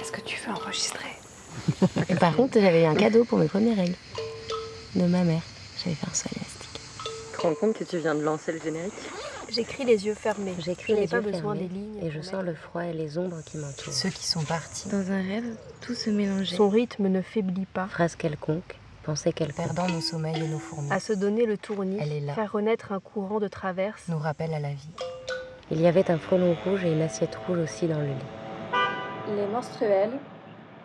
Est-ce que tu veux enregistrer Par contre, j'avais eu un cadeau pour mes premières règles. De ma mère. J'avais fait un saut élastique. Tu te rends compte que tu viens de lancer le générique J'écris les yeux fermés. J'écris Je n'ai les pas yeux besoin fermés des lignes. Et je sens le froid et les ombres qui m'entourent. Ceux qui sont partis. Dans un rêve, tout se mélangeait. Son rythme ne faiblit pas. Phrase quelconque, pensée quelconque. Perdant nos sommeils et nos fourmis. À se donner le tournis, Elle est là. faire renaître un courant de traverse. nous rappelle à la vie. Il y avait un frelon rouge et une assiette rouge aussi dans le lit. Les menstruels,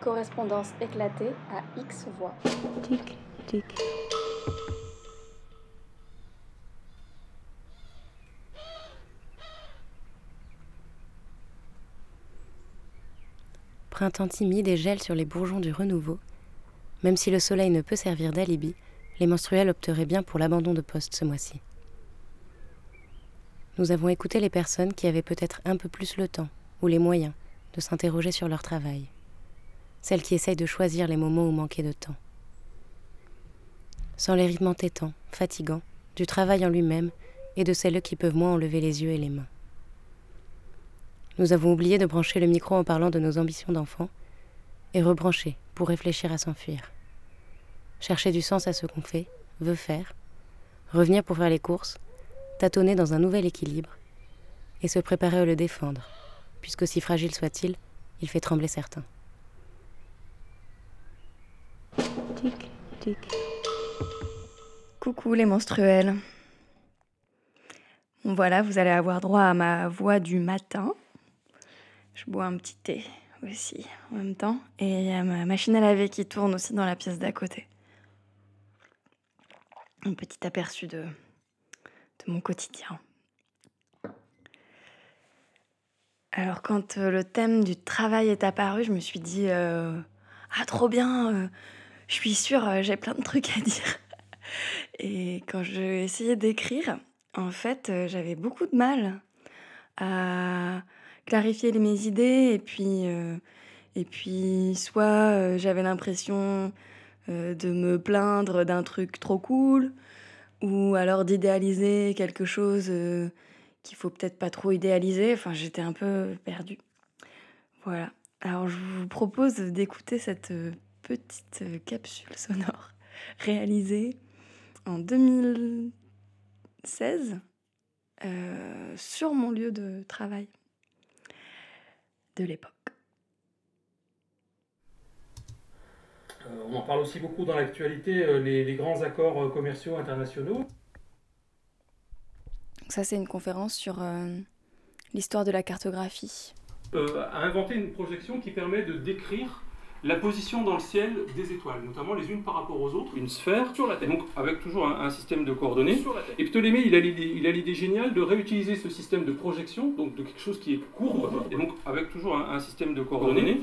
correspondance éclatée à X voix. Tic, tic. Printemps timide et gel sur les bourgeons du renouveau. Même si le soleil ne peut servir d'alibi, les menstruels opteraient bien pour l'abandon de poste ce mois-ci. Nous avons écouté les personnes qui avaient peut-être un peu plus le temps ou les moyens de s'interroger sur leur travail. Celles qui essayent de choisir les moments où manquer de temps. Sans les rythmes entêtants, fatigants, du travail en lui-même et de celles qui peuvent moins enlever les yeux et les mains. Nous avons oublié de brancher le micro en parlant de nos ambitions d'enfants et rebrancher pour réfléchir à s'enfuir. Chercher du sens à ce qu'on fait, veut faire, revenir pour faire les courses, tâtonner dans un nouvel équilibre et se préparer à le défendre, puisque si fragile soit-il, il fait trembler certains. Tic, tic. Coucou les menstruels. Voilà, vous allez avoir droit à ma voix du matin. Je bois un petit thé aussi en même temps. Et il y ma machine à laver qui tourne aussi dans la pièce d'à côté. Un petit aperçu de mon quotidien. Alors quand euh, le thème du travail est apparu, je me suis dit euh, ah trop bien, euh, je suis sûre j'ai plein de trucs à dire. Et quand j'ai essayé d'écrire, en fait, j'avais beaucoup de mal à clarifier mes idées et puis et puis soit j'avais l'impression de me plaindre d'un truc trop cool ou alors d'idéaliser quelque chose qu'il faut peut-être pas trop idéaliser. Enfin, j'étais un peu perdue. Voilà. Alors, je vous propose d'écouter cette euh, petite euh, capsule sonore réalisée en 2016 euh, sur mon lieu de travail de l'époque. On en parle aussi beaucoup dans l'actualité, les, grands accords commerciaux internationaux. Ça, c'est une conférence sur euh, l'histoire de la cartographie. euh, a inventé une projection qui permet de décrire la position dans le ciel des étoiles, notamment les unes par rapport aux autres, une sphère. Sur la Terre, donc avec toujours un, un système de coordonnées. Et Ptolémée, il a l'idée il a l'idée géniale de réutiliser ce système de projection, donc de quelque chose qui est courbe, et donc avec toujours un, un système de coordonnées.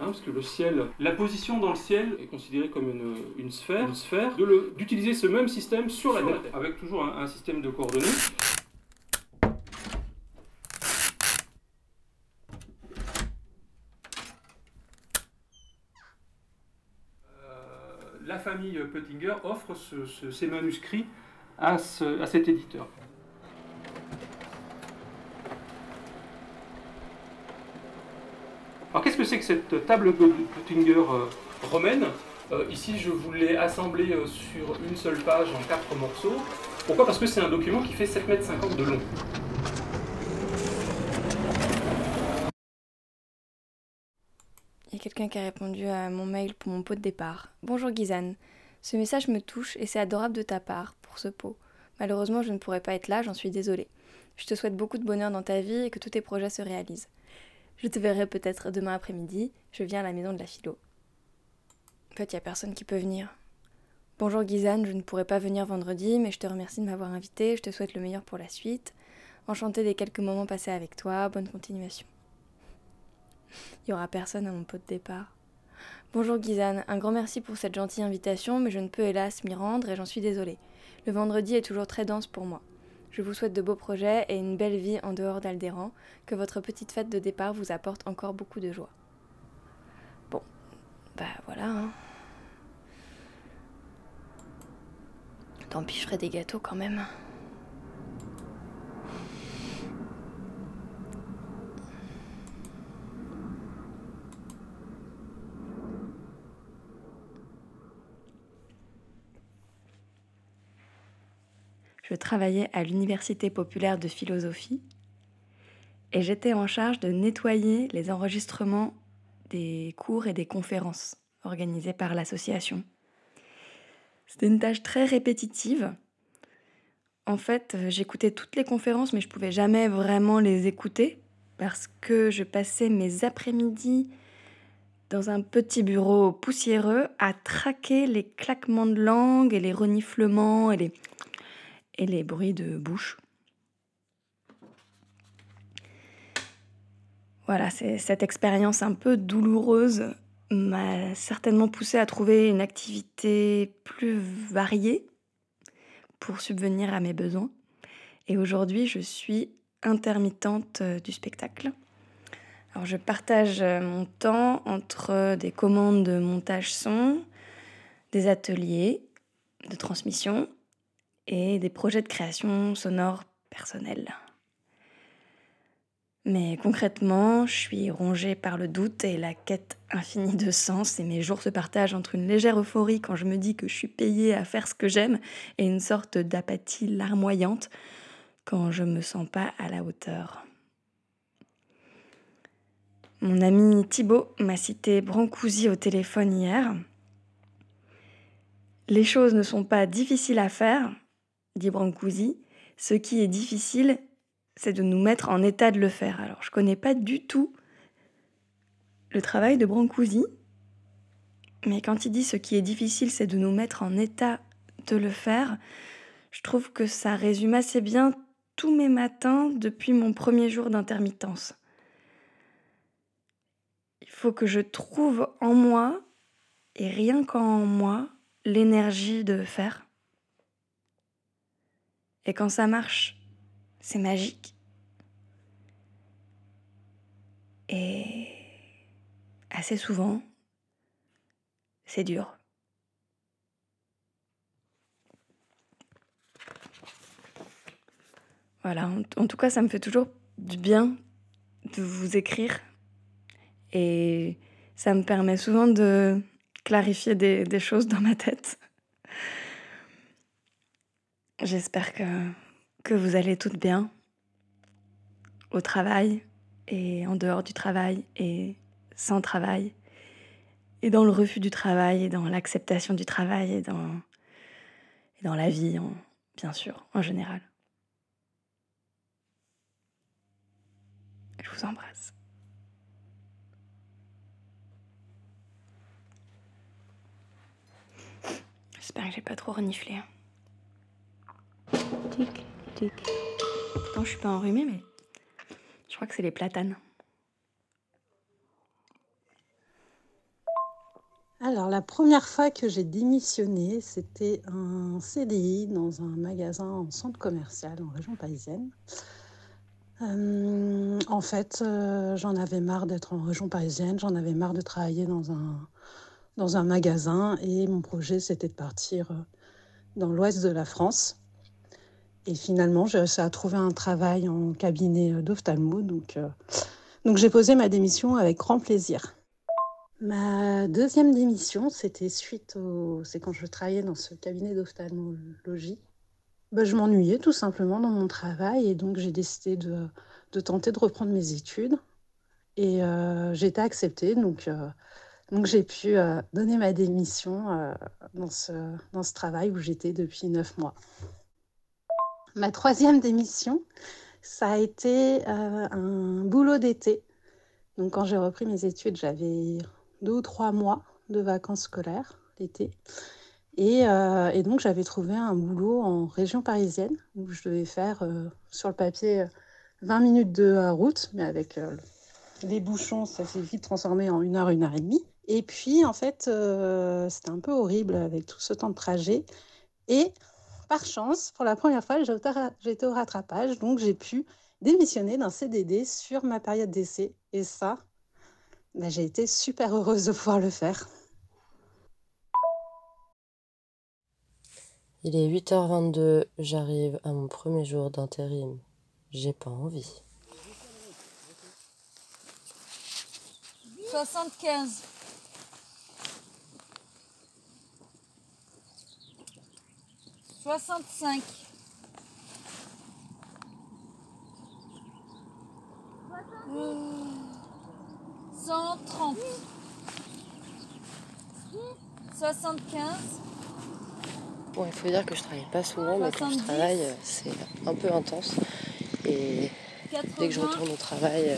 hein, parce que le ciel, la position dans le ciel est considérée comme une, une sphère, une sphère. De le- d'utiliser ce même système sur la Terre, avec toujours un- un système de coordonnées. Famille offre ce- ce- ces manuscrits à cet éditeur. Alors qu'est-ce que c'est que cette table de Puttinger euh, romaine? Euh, Ici, je vous l'ai assemblée euh, sur une seule page en quatre morceaux. Pourquoi? Parce que c'est un document qui fait 7,50 m de long. Il y a quelqu'un qui a répondu à mon mail pour mon pot de départ. Bonjour Gizane. Ce message me touche et c'est adorable de ta part pour ce pot. Malheureusement, je ne pourrai pas être là, j'en suis désolée. Je te souhaite beaucoup de bonheur dans ta vie et que tous tes projets se réalisent. Je te verrai peut-être demain après-midi, je viens à la maison de la philo. En fait, il a personne qui peut venir. Bonjour Gizane, je ne pourrai pas venir vendredi, mais je te remercie de m'avoir invité, je te souhaite le meilleur pour la suite. Enchantée des quelques moments passés avec toi, bonne continuation. Il y aura personne à mon pot de départ. Bonjour Gizane, un grand merci pour cette gentille invitation, mais je ne peux hélas m'y rendre et j'en suis désolée. Le vendredi est toujours très dense pour moi. Je vous souhaite de beaux projets et une belle vie en dehors d'Aldéran, que votre petite fête de départ vous apporte encore beaucoup de joie. Bon, bah voilà. Hein. Tant pis, je ferai des gâteaux quand même. Je travaillais à l'Université populaire de philosophie et j'étais en charge de nettoyer les enregistrements des cours et des conférences organisées par l'association. C'était une tâche très répétitive. En fait, j'écoutais toutes les conférences, mais je pouvais jamais vraiment les écouter parce que je passais mes après-midi dans un petit bureau poussiéreux à traquer les claquements de langue et les reniflements et les, et les bruits de bouche. Voilà, cette expérience un peu douloureuse m'a certainement poussé à trouver une activité plus variée pour subvenir à mes besoins. Et aujourd'hui, je suis intermittente du spectacle. Alors, je partage mon temps entre des commandes de montage son, des ateliers de transmission et des projets de création sonore personnelle. Mais concrètement, je suis rongée par le doute et la quête infinie de sens, et mes jours se partagent entre une légère euphorie quand je me dis que je suis payée à faire ce que j'aime, et une sorte d'apathie larmoyante quand je me sens pas à la hauteur. Mon ami Thibaut m'a cité Brancusi au téléphone hier. Les choses ne sont pas difficiles à faire, dit Brancusi. Ce qui est difficile, c'est de nous mettre en état de le faire. Alors, je connais pas du tout le travail de Brancusi, mais quand il dit ce qui est difficile, c'est de nous mettre en état de le faire, je trouve que ça résume assez bien tous mes matins depuis mon premier jour d'intermittence. Il faut que je trouve en moi, et rien qu'en moi, l'énergie de faire. Et quand ça marche, c'est magique. Et assez souvent, c'est dur. Voilà, en, tout cas, ça me fait toujours du bien de vous écrire. Et ça me permet souvent de clarifier des, choses dans ma tête. J'espère que que vous allez toutes bien au travail et en dehors du travail et sans travail et dans le refus du travail et dans l'acceptation du travail et dans, dans la vie, en, bien sûr, en général. Je vous embrasse. J'espère que j'ai pas trop reniflé. Hein. Tic. Pourtant, je suis pas enrhumée, mais je crois que c'est les platanes. Alors, la première fois que j'ai démissionné, c'était un CDI dans un magasin en centre commercial en région parisienne. Euh, en fait, euh, j'en avais marre d'être en région parisienne, j'en avais marre de travailler dans un, dans un magasin et mon projet c'était de partir euh, dans l'ouest de la France. Et finalement, j'ai réussi à trouver un travail en cabinet euh, d'ophtalmo. Donc, euh, donc j'ai posé ma démission avec grand plaisir. Ma deuxième démission, c'était suite au... C'est quand je travaillais dans ce cabinet d'ophtalmologie. Ben, je m'ennuyais tout simplement dans mon travail et donc j'ai décidé de, tenter de reprendre mes études. Et euh, j'ai été acceptée, donc, j'ai pu donner ma démission dans ce travail où j'étais depuis neuf mois. Ma troisième démission, ça a été euh, un boulot d'été. Donc quand j'ai repris mes études, j'avais deux ou trois mois de vacances scolaires l'été. Et, euh, et, donc j'avais trouvé un boulot en région parisienne où je devais faire euh, sur le papier 20 minutes de route, mais avec les bouchons, ça s'est vite transformé en une heure, une heure et demie. Et puis en fait, c'était un peu horrible avec tout ce temps de trajet. Et par chance, pour la première fois, j'ai été au rattrapage, donc j'ai pu démissionner d'un CDD sur ma période d'essai. Et ça, ben, j'ai été super heureuse de pouvoir le faire. Il est 8h22, j'arrive à mon premier jour d'intérim. J'ai pas envie. 75. 65. 130. 75. Bon, il faut dire que je travaille pas souvent, mais quand je travaille, euh, c'est un peu intense. Et dès que je retourne au travail, euh,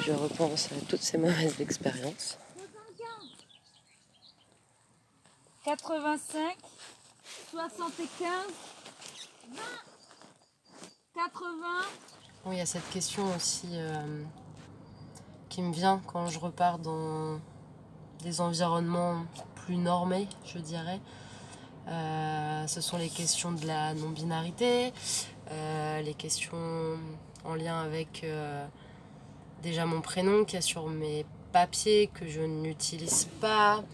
je repense à toutes ces mauvaises expériences. 85. 75. 80. Bon, il y a cette question aussi euh, qui me vient quand je repars dans des environnements plus normés, je dirais. Euh, ce sont les questions de la non-binarité, euh, les questions en lien avec déjà mon prénom qui est sur mes papiers que je n'utilise pas,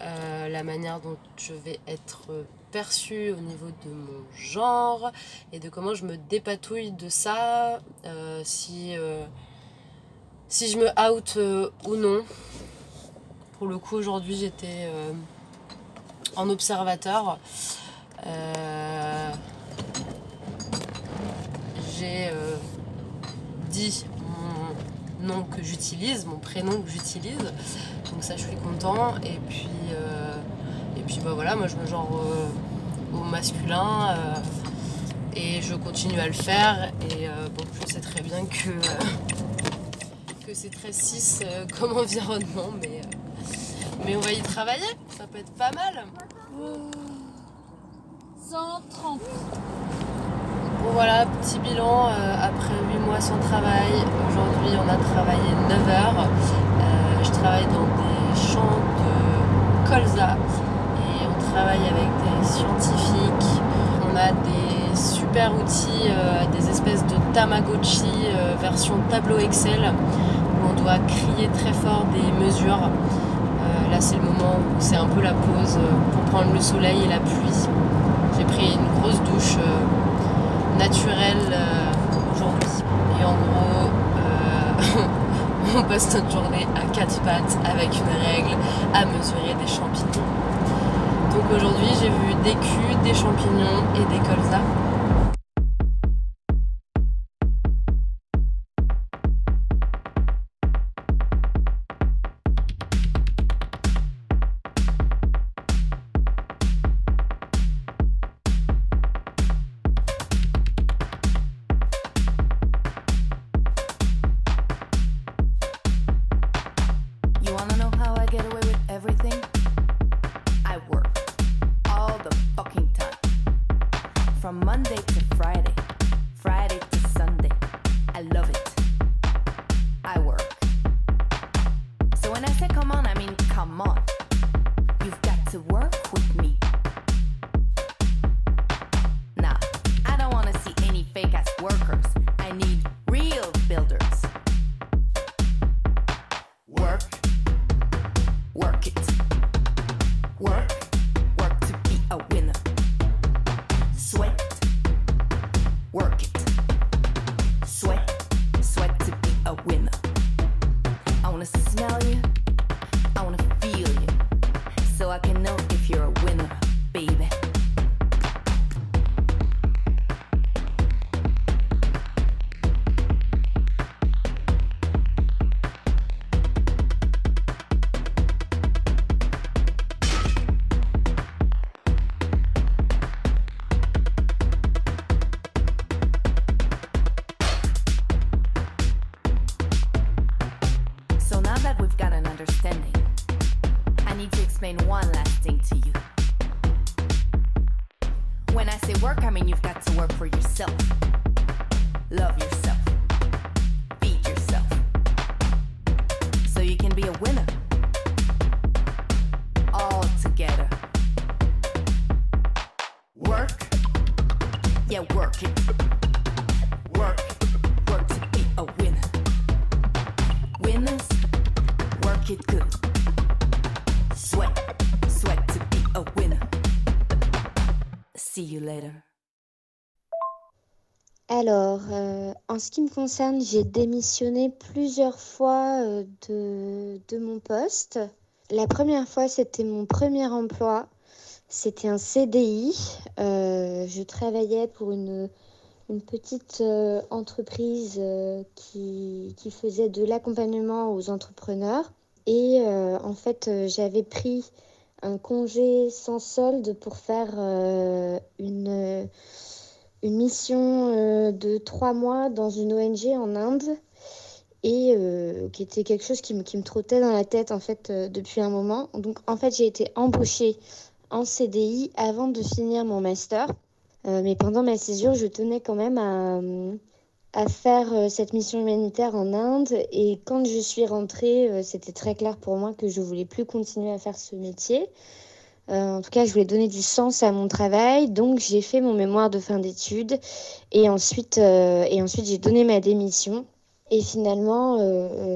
la manière dont je vais être perçue au niveau de mon genre et de comment je me dépatouille de ça, euh, si, euh, si je me out euh, ou non. Pour le coup, aujourd'hui, j'étais en observateur. J'ai dit mon nom que j'utilise, mon prénom que j'utilise. Donc ça, je suis content. Et puis puis bah voilà, moi je me genre au masculin euh, et je continue à le faire. Et euh, bon, je sais très bien que, que c'est très cis comme environnement, mais, mais on va y travailler, ça peut être pas mal. 130. Bon voilà, petit bilan après 8 mois sans travail. Aujourd'hui on a travaillé 9 heures. je travaille dans des champs de colza travaille avec des scientifiques. On a des super outils, euh, des espèces de Tamagotchi euh, version tableau Excel où on doit crier très fort des mesures. Euh, là, c'est le moment où c'est un peu la pause pour prendre le soleil et la pluie. J'ai pris une grosse douche naturelle aujourd'hui. Et en gros, on passe notre journée à quatre pattes avec une règle à mesurer des champignons. Donc aujourd'hui j'ai vu des culs, des champignons et des colzas. Monday. Alors, euh, en ce qui me concerne, j'ai démissionné plusieurs fois euh, de, mon poste. La première fois, c'était mon premier emploi. C'était un CDI. Euh, je travaillais pour une une petite entreprise qui, qui, faisait de l'accompagnement aux entrepreneurs. Et en fait, j'avais pris un congé sans solde pour faire une, une mission de trois mois dans une ONG en Inde et qui était quelque chose qui me, qui me trottait dans la tête en fait depuis un moment. Donc en fait, j'ai été embauchée en CDI avant de finir mon master. Euh, mais pendant ma césure, je tenais quand même à, à faire euh, cette mission humanitaire en Inde. Et quand je suis rentrée, euh, c'était très clair pour moi que je voulais plus continuer à faire ce métier. En tout cas, je voulais donner du sens à mon travail. Donc, j'ai fait mon mémoire de fin d'études. Et ensuite, et ensuite j'ai donné ma démission. Et finalement,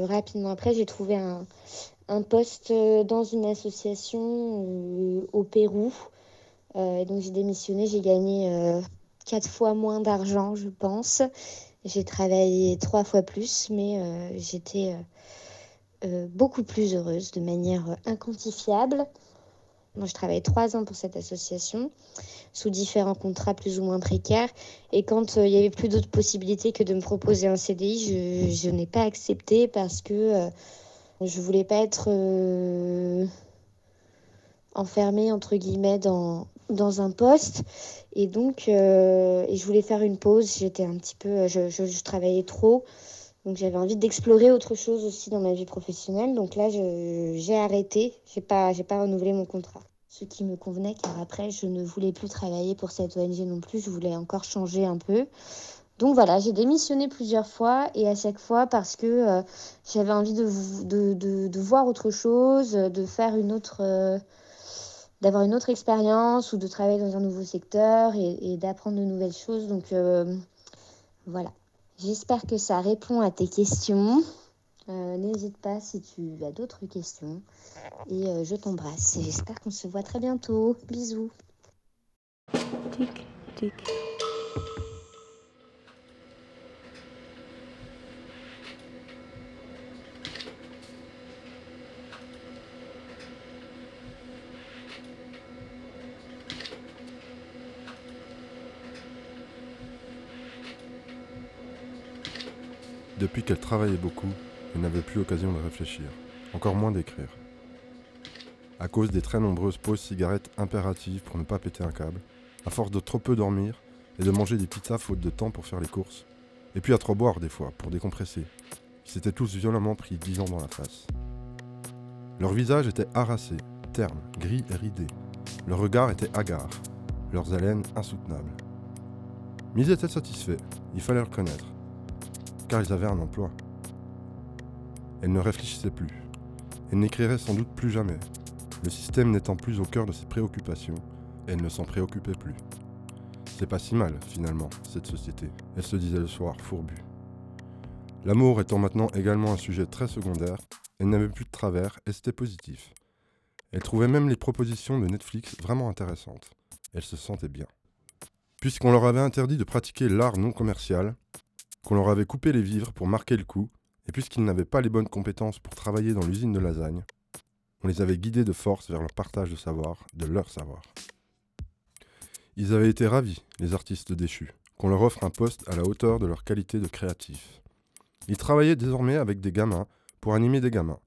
rapidement après, j'ai trouvé un, poste dans une association au Pérou euh, donc j'ai démissionné, j'ai gagné euh, quatre fois moins d'argent, je pense. J'ai travaillé trois fois plus, mais euh, j'étais beaucoup plus heureuse de manière inquantifiable. Moi, je travaillais trois ans pour cette association, sous différents contrats plus ou moins précaires. Et quand il n'y avait plus d'autres possibilités que de me proposer un CDI, je, je n'ai pas accepté parce que je ne voulais pas être enfermée, entre guillemets, dans, dans un poste. Et donc euh, et je voulais faire une pause. J'étais un petit peu je, je, travaillais trop donc j'avais envie d'explorer autre chose aussi dans ma vie professionnelle. Donc là j'ai arrêté. J'ai pas pas renouvelé mon contrat. Ce qui me convenait car après je ne voulais plus travailler pour cette ONG non plus. Je voulais encore changer un peu. Donc voilà, j'ai démissionné plusieurs fois. Et à chaque fois parce que euh, j'avais envie de, de, de, de, voir autre chose, de faire une autre, euh, d'avoir une autre expérience ou de travailler dans un nouveau secteur et, d'apprendre de nouvelles choses. Donc euh, voilà. J'espère que ça répond à tes questions. Euh, n'hésite pas si tu as d'autres questions. Et euh, je t'embrasse. Et j'espère qu'on se voit très bientôt. Bisous. Tic, tic. Depuis qu'elle travaillait beaucoup, elle n'avait plus l'occasion de réfléchir, encore moins d'écrire. À cause des très nombreuses pauses cigarettes impératives pour ne pas péter un câble, à force de trop peu dormir et de manger des pizzas faute de temps pour faire les courses, et puis à trop boire des fois pour décompresser, ils s'étaient tous violemment pris dix ans dans la face. Leur visage était harassé, terne, gris et ridé. Leur regard était hagard, leurs haleines insoutenables. Mais ils étaient satisfaits, il fallait le reconnaître car ils avaient un emploi. Elle ne réfléchissait plus. Elle n'écrirait sans doute plus jamais. Le système n'étant plus au cœur de ses préoccupations, elle ne s'en préoccupait plus. C'est pas si mal, finalement, cette société, elle se disait le soir, fourbue. L'amour étant maintenant également un sujet très secondaire, elle n'avait plus de travers et c'était positif. Elle trouvait même les propositions de Netflix vraiment intéressantes. Elle se sentait bien. Puisqu'on leur avait interdit de pratiquer l'art non commercial, qu'on leur avait coupé les vivres pour marquer le coup, et puisqu'ils n'avaient pas les bonnes compétences pour travailler dans l'usine de lasagne, on les avait guidés de force vers le partage de savoir, de leur savoir. Ils avaient été ravis, les artistes déchus, qu'on leur offre un poste à la hauteur de leur qualité de créatif. Ils travaillaient désormais avec des gamins pour animer des gamins,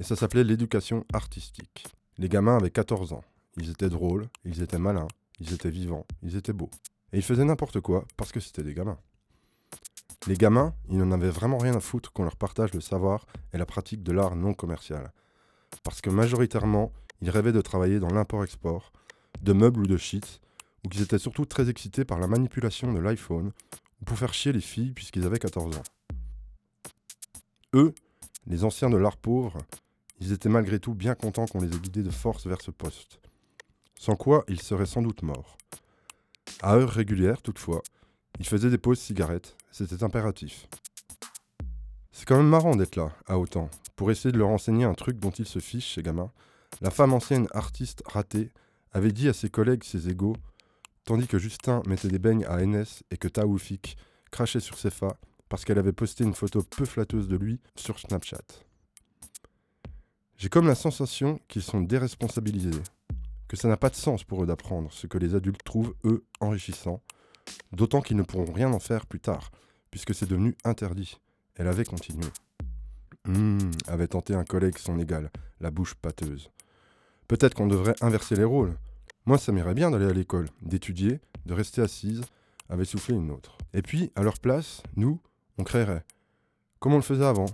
et ça s'appelait l'éducation artistique. Les gamins avaient 14 ans, ils étaient drôles, ils étaient malins, ils étaient vivants, ils étaient beaux. Et ils faisaient n'importe quoi parce que c'était des gamins. Les gamins, ils n'en avaient vraiment rien à foutre qu'on leur partage le savoir et la pratique de l'art non commercial. Parce que majoritairement, ils rêvaient de travailler dans l'import-export, de meubles ou de shit, ou qu'ils étaient surtout très excités par la manipulation de l'iPhone, ou pour faire chier les filles puisqu'ils avaient 14 ans. Eux, les anciens de l'art pauvre, ils étaient malgré tout bien contents qu'on les ait guidés de force vers ce poste. Sans quoi, ils seraient sans doute morts. À heures régulières, toutefois, ils faisaient des pauses cigarettes, c'était impératif. C'est quand même marrant d'être là, à autant, pour essayer de leur enseigner un truc dont ils se fichent, ces gamins. La femme ancienne artiste ratée avait dit à ses collègues ses égaux, tandis que Justin mettait des beignes à NS et que Taoufik crachait sur ses fa parce qu'elle avait posté une photo peu flatteuse de lui sur Snapchat. J'ai comme la sensation qu'ils sont déresponsabilisés, que ça n'a pas de sens pour eux d'apprendre ce que les adultes trouvent, eux, enrichissant, D'autant qu'ils ne pourront rien en faire plus tard, puisque c'est devenu interdit. Elle avait continué. Hum, avait tenté un collègue son égal, la bouche pâteuse. Peut-être qu'on devrait inverser les rôles. Moi, ça m'irait bien d'aller à l'école, d'étudier, de rester assise, avait soufflé une autre. Et puis, à leur place, nous, on créerait. Comme on le faisait avant,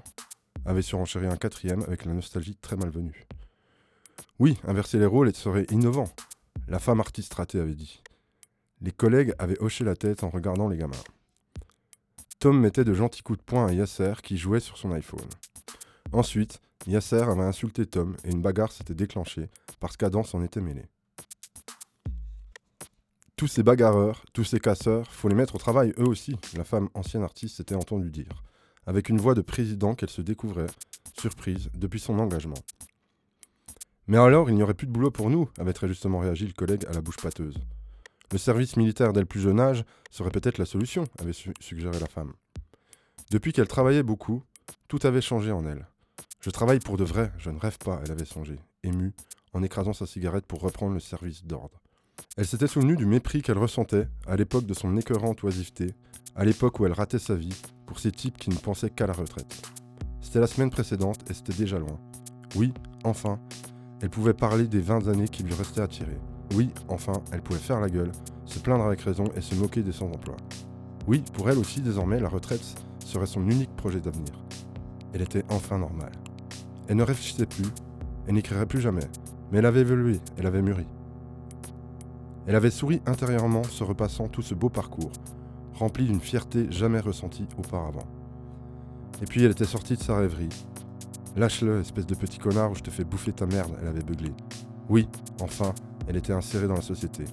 avait surenchéri un quatrième avec la nostalgie très malvenue. Oui, inverser les rôles serait innovant, la femme artiste ratée avait dit. Les collègues avaient hoché la tête en regardant les gamins. Tom mettait de gentils coups de poing à Yasser qui jouait sur son iPhone. Ensuite, Yasser avait insulté Tom et une bagarre s'était déclenchée parce qu'Adam s'en était mêlé. Tous ces bagarreurs, tous ces casseurs, faut les mettre au travail eux aussi, la femme ancienne artiste s'était entendue dire, avec une voix de président qu'elle se découvrait, surprise, depuis son engagement. Mais alors, il n'y aurait plus de boulot pour nous, avait très justement réagi le collègue à la bouche pâteuse. Le service militaire dès le plus jeune âge serait peut-être la solution, avait suggéré la femme. Depuis qu'elle travaillait beaucoup, tout avait changé en elle. Je travaille pour de vrai, je ne rêve pas, elle avait songé, émue, en écrasant sa cigarette pour reprendre le service d'ordre. Elle s'était souvenue du mépris qu'elle ressentait à l'époque de son écœurante oisiveté, à l'époque où elle ratait sa vie, pour ces types qui ne pensaient qu'à la retraite. C'était la semaine précédente et c'était déjà loin. Oui, enfin, elle pouvait parler des 20 années qui lui restaient à tirer. Oui, enfin, elle pouvait faire la gueule, se plaindre avec raison et se moquer des sans-emploi. Oui, pour elle aussi, désormais, la retraite serait son unique projet d'avenir. Elle était enfin normale. Elle ne réfléchissait plus, elle n'écrirait plus jamais, mais elle avait évolué, elle avait mûri. Elle avait souri intérieurement se repassant tout ce beau parcours, rempli d'une fierté jamais ressentie auparavant. Et puis elle était sortie de sa rêverie. Lâche-le, espèce de petit connard, ou je te fais bouffer ta merde, elle avait beuglé. Oui, enfin, elle était insérée dans la société.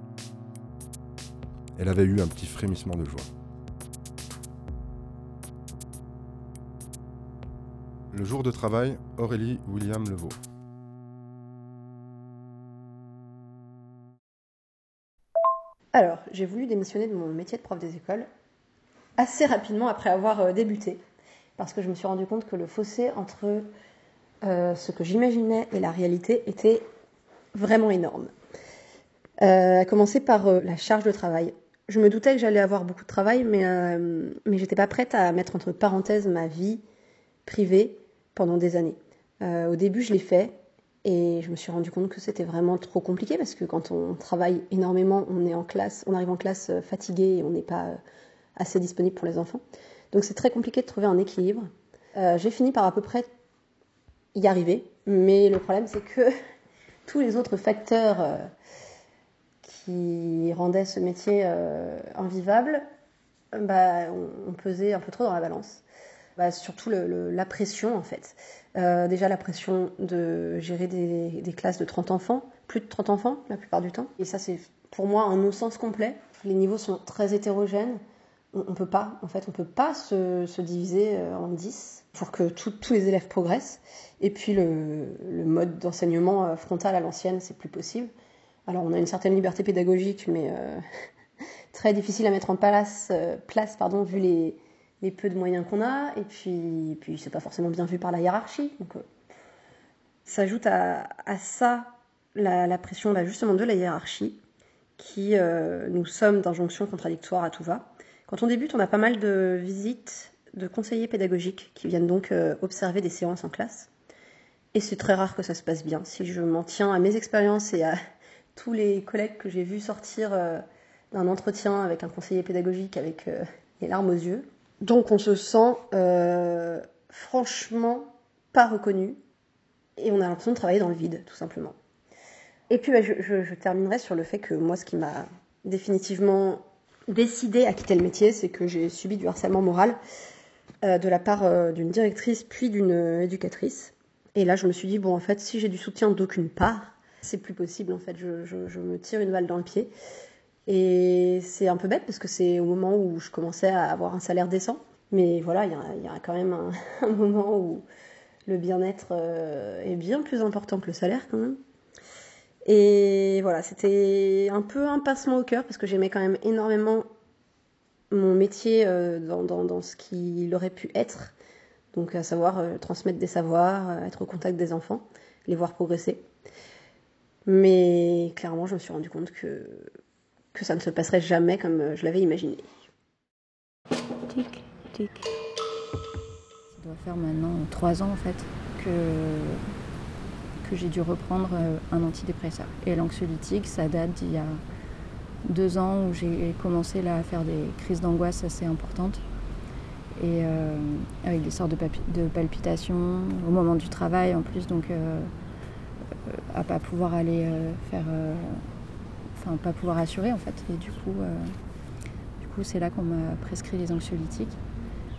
Elle avait eu un petit frémissement de joie. Le jour de travail, Aurélie William Levaux. Alors, j'ai voulu démissionner de mon métier de prof des écoles assez rapidement après avoir euh, débuté, parce que je me suis rendu compte que le fossé entre euh, ce que j'imaginais et la réalité était vraiment énorme. Euh, à commencer par euh, la charge de travail. Je me doutais que j'allais avoir beaucoup de travail, mais, euh, mais j'étais pas prête à mettre entre parenthèses ma vie privée pendant des années. Au début, je l'ai fait et je me suis rendu compte que c'était vraiment trop compliqué parce que quand on travaille énormément, on est en classe, on arrive en classe fatigué et on n'est pas assez disponible pour les enfants. Donc c'est très compliqué de trouver un équilibre. J'ai fini par à peu près y arriver, mais le problème c'est que tous les autres facteurs qui rendaient ce métier euh, invivable, bah, on, pesait un peu trop dans la balance. Bah, surtout la pression en fait. Euh, déjà la pression de gérer des, classes de 30 enfants, plus de 30 enfants la plupart du temps. Et ça c'est pour moi un non-sens complet. Les niveaux sont très hétérogènes. On, on peut pas, en fait, on peut pas se, se diviser euh, en 10 pour que tous les élèves progressent. Et puis le, le mode d'enseignement frontal à l'ancienne, c'est plus possible. Alors on a une certaine liberté pédagogique, mais euh, très difficile à mettre en place, euh, pardon, vu les, peu de moyens qu'on a. Et puis, puis c'est pas forcément bien vu par la hiérarchie. Donc, euh, s'ajoute à, ça la, pression justement de la hiérarchie, qui euh, nous sommes d'injonctions contradictoires à tout va. Quand on débute, on a pas mal de visites de conseillers pédagogiques qui viennent donc observer des séances en classe. Et c'est très rare que ça se passe bien. Si je m'en tiens à mes expériences et à tous les collègues que j'ai vus sortir euh, d'un entretien avec un conseiller pédagogique avec euh, les larmes aux yeux. Donc on se sent euh, franchement pas reconnu et on a l'impression de travailler dans le vide, tout simplement. Et puis bah, je, terminerai sur le fait que moi, ce qui m'a définitivement décidé à quitter le métier, c'est que j'ai subi du harcèlement moral de la part d'une directrice puis d'une éducatrice. Et là, je me suis dit, bon, en fait, si j'ai du soutien d'aucune part, c'est plus possible, en fait, je, je, me tire une balle dans le pied. Et c'est un peu bête parce que c'est au moment où je commençais à avoir un salaire décent. Mais voilà, il y, y, a quand même un, moment où le bien-être euh, est bien plus important que le salaire quand même. Et voilà, c'était un peu un passement au cœur parce que j'aimais quand même énormément mon métier euh, dans, dans, dans, ce qu'il aurait pu être. Donc à savoir euh, transmettre des savoirs, être au contact des enfants, les voir progresser. Mais clairement, je me suis rendu compte que que ça ne se passerait jamais comme je l'avais imaginé. Tic, tic. Ça doit faire maintenant trois ans en fait que, que j'ai dû reprendre un antidépresseur. Et l'anxiolytique, ça date d'il y a deux ans où j'ai commencé là, à faire des crises d'angoisse assez importantes. Et euh, avec des sortes de, de, palpitations au moment du travail en plus, donc euh, à pas pouvoir aller euh, faire. Enfin, pas pouvoir assurer en fait. Et du coup, du coup c'est là qu'on m'a prescrit les anxiolytiques.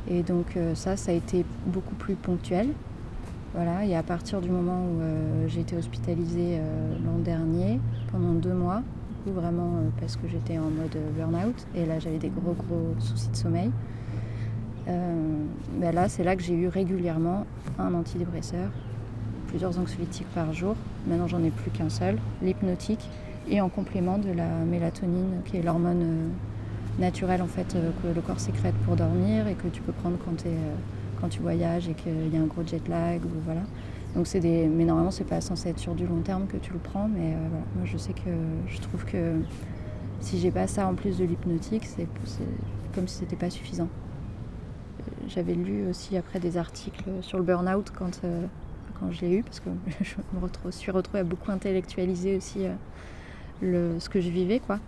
Et donc ça, ça a été beaucoup plus ponctuel. Voilà, et à partir du moment où j'ai été hospitalisée l'an dernier, pendant deux mois, vraiment euh, parce que j'étais en mode euh, burn-out et là j'avais des gros gros soucis de sommeil. Euh, ben là, c'est là que j'ai eu régulièrement un antidépresseur, plusieurs anxiolytiques par jour. Maintenant, j'en ai plus qu'un seul, l'hypnotique, et en complément de la mélatonine, qui est l'hormone naturelle en fait que le corps sécrète pour dormir et que tu peux prendre quand, es, quand tu voyages et qu'il y a un gros jet lag ou voilà. Donc c'est des, mais normalement c'est pas censé être sur du long terme que tu le prends, mais euh, moi je sais que je trouve que si j'ai pas ça en plus de l'hypnotique, c'est comme si c'était pas suffisant. J'avais lu aussi après des articles sur le burn-out quand, euh, quand je l'ai eu, parce que je me suis retrouvée à beaucoup intellectualiser aussi euh, le, ce que je vivais. quoi.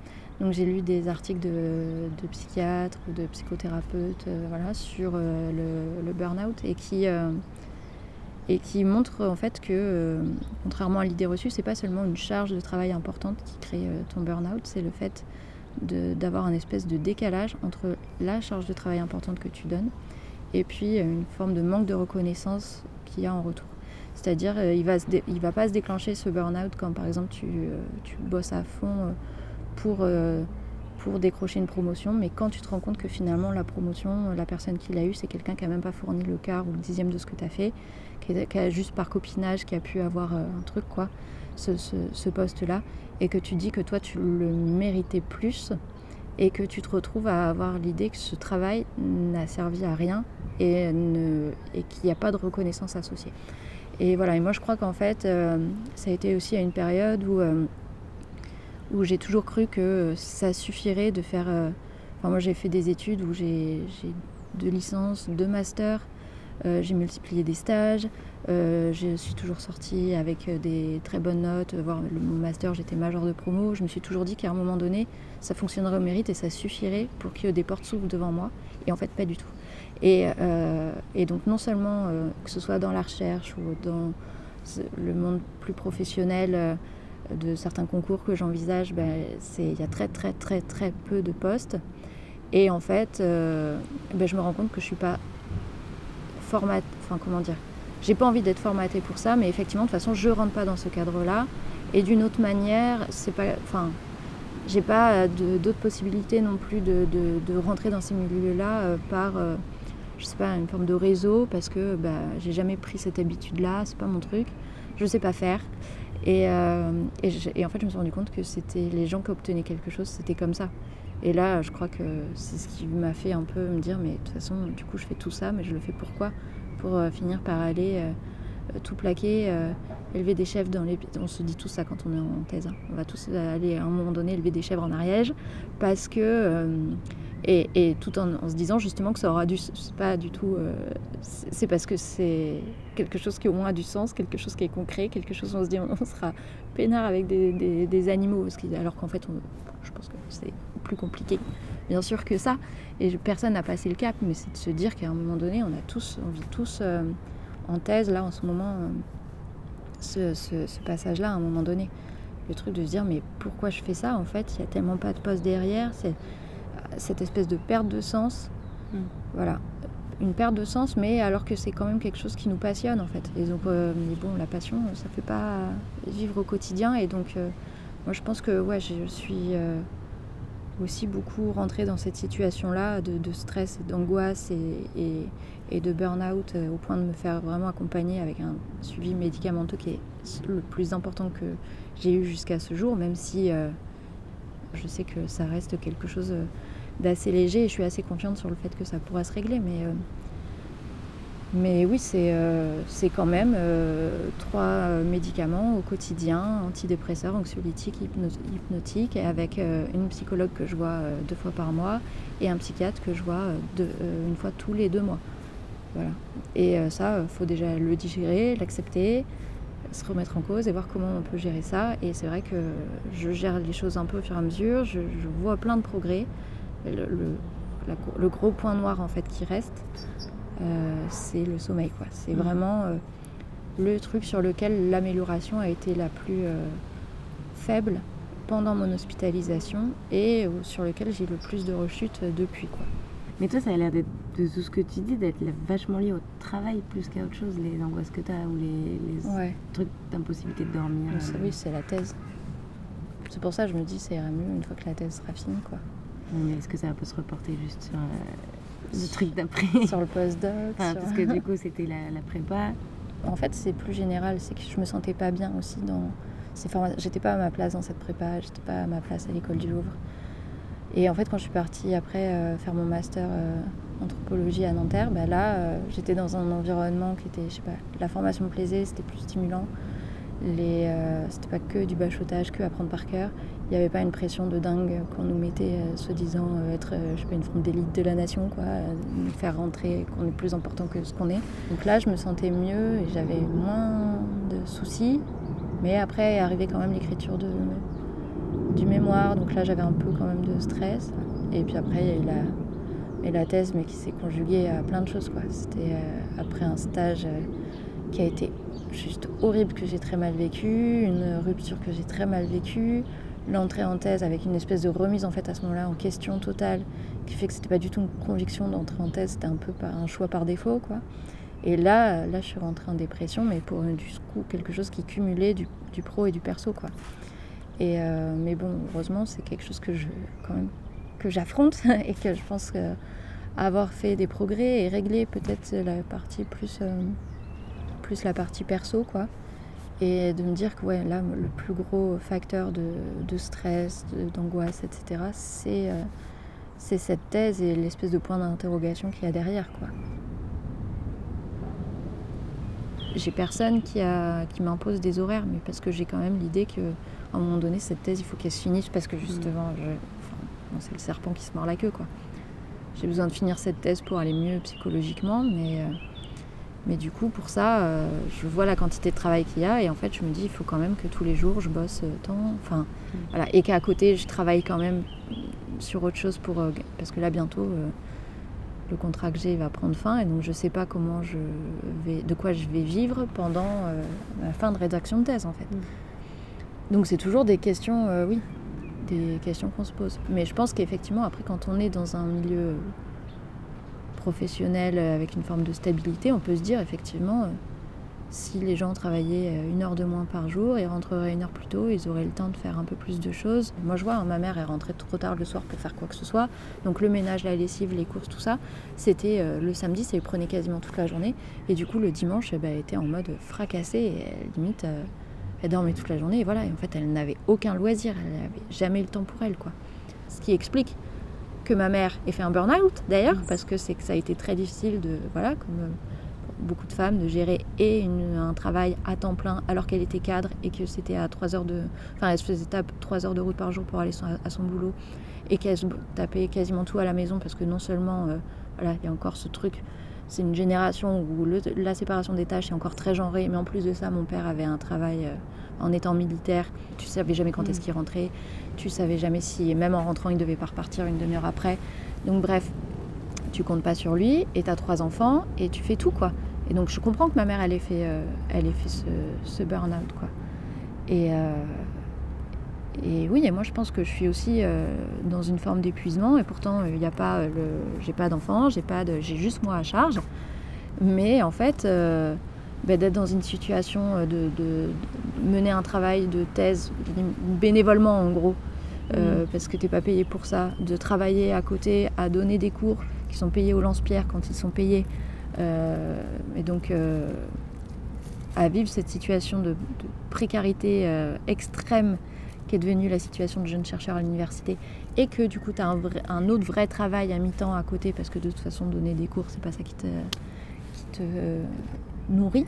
Donc j'ai lu des articles de, psychiatres ou de psychothérapeutes voilà, sur le, le burn-out et qui et qui montre en fait que, euh, contrairement à l'idée reçue, c'est pas seulement une charge de travail importante qui crée euh, ton burn-out, c'est le fait d'avoir un espèce de décalage entre la charge de travail importante que tu donnes et puis euh, une forme de manque de reconnaissance qu'il y a en retour. C'est-à-dire, il va, il va pas se déclencher ce burn-out quand par exemple tu, tu bosses à fond pour pour décrocher une promotion, mais quand tu te rends compte que finalement la promotion, la personne qui l'a eue, c'est quelqu'un qui n'a même pas fourni le quart ou le dixième de ce que tu as fait, qui, a juste par copinage, qui a pu avoir euh, un truc, quoi, ce, poste-là, et que tu dis que toi, tu le méritais plus, et que tu te retrouves à avoir l'idée que ce travail n'a servi à rien et qu'il n'y a pas de reconnaissance associée. Et voilà, et moi je crois qu'en fait, euh, ça a été aussi à une période où, euh, où j'ai toujours cru que ça suffirait de faire... enfin moi j'ai fait des études où j'ai deux licences, deux masters, euh, j'ai multiplié des stages, euh, je suis toujours sortie avec euh, des très bonnes notes, voire le, mon master, j'étais major de promo. Je me suis toujours dit qu'à un moment donné, ça fonctionnerait au mérite et ça suffirait pour que des portes s'ouvrent devant moi. Et en fait, pas du tout. Et, et donc, non seulement que ce soit dans la recherche ou dans le monde plus professionnel de certains concours que j'envisage, ben, il y a très très très très peu de postes. Et en fait, ben, je me rends compte que je suis pas enfin comment dire, j'ai pas envie d'être formatée pour ça, mais effectivement de toute façon je rentre pas dans ce cadre-là. Et d'une autre manière, c'est pas, enfin, j'ai pas euh, d'autres possibilités non plus de, de, rentrer dans ces milieux-là euh, par, euh, je sais pas, une forme de réseau parce que bah, j'ai jamais pris cette habitude-là, c'est pas mon truc, je sais pas faire. Et, et, et, en fait, je me suis rendu compte que c'était les gens qui obtenaient quelque chose, c'était comme ça. Et là, je crois que c'est ce qui m'a fait un peu me dire, mais de toute façon, du coup, je fais tout ça, mais je le fais pourquoi? Pour euh, finir par aller euh, euh, tout plaquer, élever des chèvres dans les... On se dit tout ça quand on est en thèse. Hein. On va tous aller à un moment donné élever des chèvres en Ariège, parce que... Et, tout en, se disant justement que ça aura du... Pas du tout... c'est parce que c'est quelque chose qui au moins a du sens, quelque chose qui est concret, quelque chose où on se dit on, sera peinard avec des, animaux, alors qu'en fait, on, je pense que c'est plus compliqué, bien sûr, que ça. Et personne n'a passé le cap, mais c'est de se dire qu'à un moment donné, on a tous, on vit tous euh, en thèse, là, en ce moment, euh, ce, passage-là, à un moment donné. Le truc de se dire, mais pourquoi je fais ça En fait, il n'y a tellement pas de poste derrière, c'est cette espèce de perte de sens. Mm. Voilà. Une perte de sens, mais alors que c'est quand même quelque chose qui nous passionne, en fait. Et donc, euh, mais bon, la passion, ça ne fait pas vivre au quotidien. Et donc, moi, je pense que ouais, je suis aussi beaucoup rentré dans cette situation-là de, stress d'angoisse et, et, de burn-out euh, au point de me faire vraiment accompagner avec un suivi médicamenteux qui est le plus important que j'ai eu jusqu'à ce jour, même si euh, je sais que ça reste quelque chose euh, d'assez léger et je suis assez confiante sur le fait que ça pourra se régler. Mais Mais oui, c'est euh, quand même euh, trois euh, médicaments au quotidien, antidépresseurs, anxiolytiques, hypno- hypnotiques, et avec euh, une psychologue que je vois euh, deux fois par mois et un psychiatre que je vois euh, euh, une fois tous les deux mois. Voilà. Et euh, ça, il faut déjà le digérer, l'accepter, se remettre en cause et voir comment on peut gérer ça. Et c'est vrai que je gère les choses un peu au fur et à mesure, je vois plein de progrès. Le, le- la- le gros point noir en fait qui reste, euh, c'est le sommeil. quoi. C'est Mhm. vraiment euh, le truc sur lequel l'amélioration a été la plus euh, faible pendant mon hospitalisation et sur lequel j'ai le plus de rechutes depuis. Quoi. Mais toi, ça a l'air d'être, de tout ce que tu dis, d'être vachement lié au travail plus qu'à autre chose, les angoisses que tu as ou les, les Ouais. trucs d'impossibilité de dormir. Oui, c'est la thèse. C'est pour ça que je me dis ça ira mieux une fois que la thèse sera finie. Quoi. Est-ce que ça peut se reporter juste sur euh, le truc d'après Sur le postdoc. Enfin, sur- Parce que du coup, c'était la, la prépa. En fait, c'est plus général, c'est que je me sentais pas bien aussi dans ces formations. J'étais pas à ma place dans cette prépa, j'étais pas à ma place à l'école du Louvre. Et en fait, quand je suis partie après euh, faire mon master euh, anthropologie à Nanterre, bah là, euh, j'étais dans un environnement qui était, je sais pas, la formation me plaisait, c'était plus stimulant. Les, c'était pas que du bachotage, que apprendre par cœur. Il n'y avait pas une pression de dingue qu'on nous mettait, euh, soi-disant euh, être, euh, une forme d'élite de la nation, quoi, nous faire rentrer, qu'on est plus important que ce qu'on est. Donc là, je me sentais mieux et j'avais moins de soucis. Mais après est arrivé quand même l'écriture de, du mémoire, donc là j'avais un peu quand même de stress. Et puis après, il y a eu la, la thèse, mais qui s'est conjuguée à plein de choses. C'était après un stage qui a été juste horrible, que j'ai très mal vécu, une rupture que j'ai très mal vécue, l'entrée en thèse avec une espèce de remise en fait à ce moment-là en question totale, qui fait que c'était pas du tout une conviction d'entrer en thèse, c'était un peu un choix par défaut. quoi. Et là, là, je suis rentrée en dépression, mais pour euh, du coup quelque chose qui cumulait du, du pro et du perso, quoi. Et euh, mais bon, heureusement, c'est quelque chose que je quand même que j'affronte et que je pense que avoir fait des progrès et régler peut-être la partie plus euh, plus la partie perso, quoi. Et de me dire que ouais, là, le plus gros facteur de, de stress, d'angoisse, etc., c'est euh, c'est cette thèse et l'espèce de point d'interrogation qu'il y a derrière, quoi. J'ai personne qui, a, qui m'impose des horaires, mais parce que j'ai quand même l'idée que à un moment donné, cette thèse, il faut qu'elle se finisse parce que justement, je- enfin, bon, c'est le serpent qui se mord la queue, quoi. J'ai besoin de finir cette thèse pour aller mieux psychologiquement, mais, euh, mais du coup, pour ça, euh, je vois la quantité de travail qu'il y a et en fait, je me dis, il faut quand même que tous les jours, je bosse euh, tant, enfin, voilà, et qu'à côté, je travaille quand même sur autre chose pour, euh, parce que là, bientôt. euh, le contrat que j'ai va prendre fin et donc je sais pas comment je vais, de quoi je vais vivre pendant la fin de rédaction de thèse en fait. Donc c'est toujours des questions, oui, des questions qu'on se pose. Mais je pense qu'effectivement après quand on est dans un milieu professionnel euh, avec une forme de stabilité, on peut se dire effectivement euh, si les gens travaillaient euh, une heure de moins par jour, ils rentreraient une heure plus tôt, ils auraient le temps de faire un peu plus de choses. Moi je vois, hein, ma mère est rentrée trop tard le soir pour faire quoi que ce soit, donc le ménage, la lessive, les courses, tout ça, c'était le samedi, ça lui prenait quasiment toute la journée, et du coup le dimanche, eh ben, elle était en mode fracassée, et elle, limite, elle dormait toute la journée, et voilà, et en fait elle n'avait aucun loisir, elle n'avait jamais le temps pour elle, quoi. Ce qui explique que ma mère ait fait un burn-out d'ailleurs, parce que c'est que ça a été très difficile de, voilà, comme euh, beaucoup de femmes, de gérer et un travail à temps plein alors qu'elle était cadre et que c'était à 3 heures de. Enfin, elle se faisait taper 3 heures de route par jour pour aller à son boulot et qu'elle se tapait quasiment tout à la maison parce que non seulement, euh, il y a encore ce truc. C'est une génération où la séparation des tâches est encore très genrée, mais en plus de ça, mon père avait un travail euh, en étant militaire. Tu savais jamais quand est-ce qu'il rentrait, tu savais jamais si, même en rentrant, il devait pas repartir une demi-heure après. Donc, bref, tu comptes pas sur lui et tu as trois enfants et tu fais tout, quoi. Et donc, je comprends que ma mère, elle ait fait, euh, elle ait fait ce, ce burn-out, quoi. Et, euh, et oui, et moi, je pense que je suis aussi euh, dans une forme d'épuisement et pourtant, il n'y a pas le, j'ai pas d'enfants, j'ai pas de, j'ai juste moi à charge. Mais en fait, ben, d'être dans une situation euh, de, de- de mener un travail de thèse bénévolement en gros, euh, parce que t'es pas payé pour ça, de travailler à côté, à donner des cours qui sont payés au lance-pierre quand ils sont payés, euh, et donc euh, à vivre cette situation de, de précarité extrême qui est devenue la situation de jeune chercheur à l'université, et que du coup tu as un, vrai- un autre vrai travail à mi-temps à côté, parce que de toute façon donner des cours, c'est pas ça qui te qui te nourrit,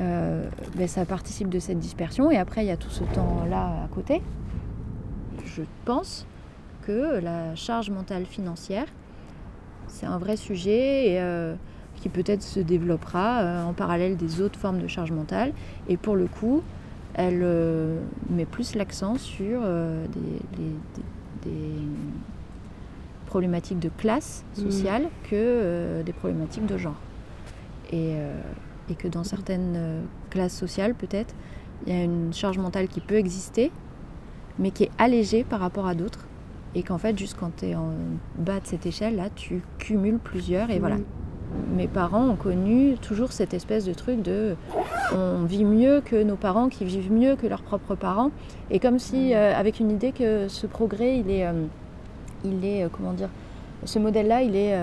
euh, ben, ça participe de cette dispersion. Et après, il y a tout ce temps-là à côté. Je pense que la charge mentale financière, c'est un vrai sujet et, euh, qui peut-être se développera euh, en parallèle des autres formes de charge mentale. Et pour le coup, elle euh, met plus l'accent sur euh, des, des- des- des problématiques de classe Mhm. sociale que euh, des problématiques de genre. Et, et que dans certaines euh, classes sociales, peut-être, il y a une charge mentale qui peut exister, mais qui est allégée par rapport à d'autres. Et qu'en fait, juste quand tu es en bas de cette échelle-là, tu cumules plusieurs. Et voilà. Mhm. Mes parents ont connu toujours cette espèce de truc de on vit mieux que nos parents qui vivent mieux que leurs propres parents. Et comme si, euh, avec une idée que ce progrès, il est, euh, il est euh, comment dire, ce modèle-là, il est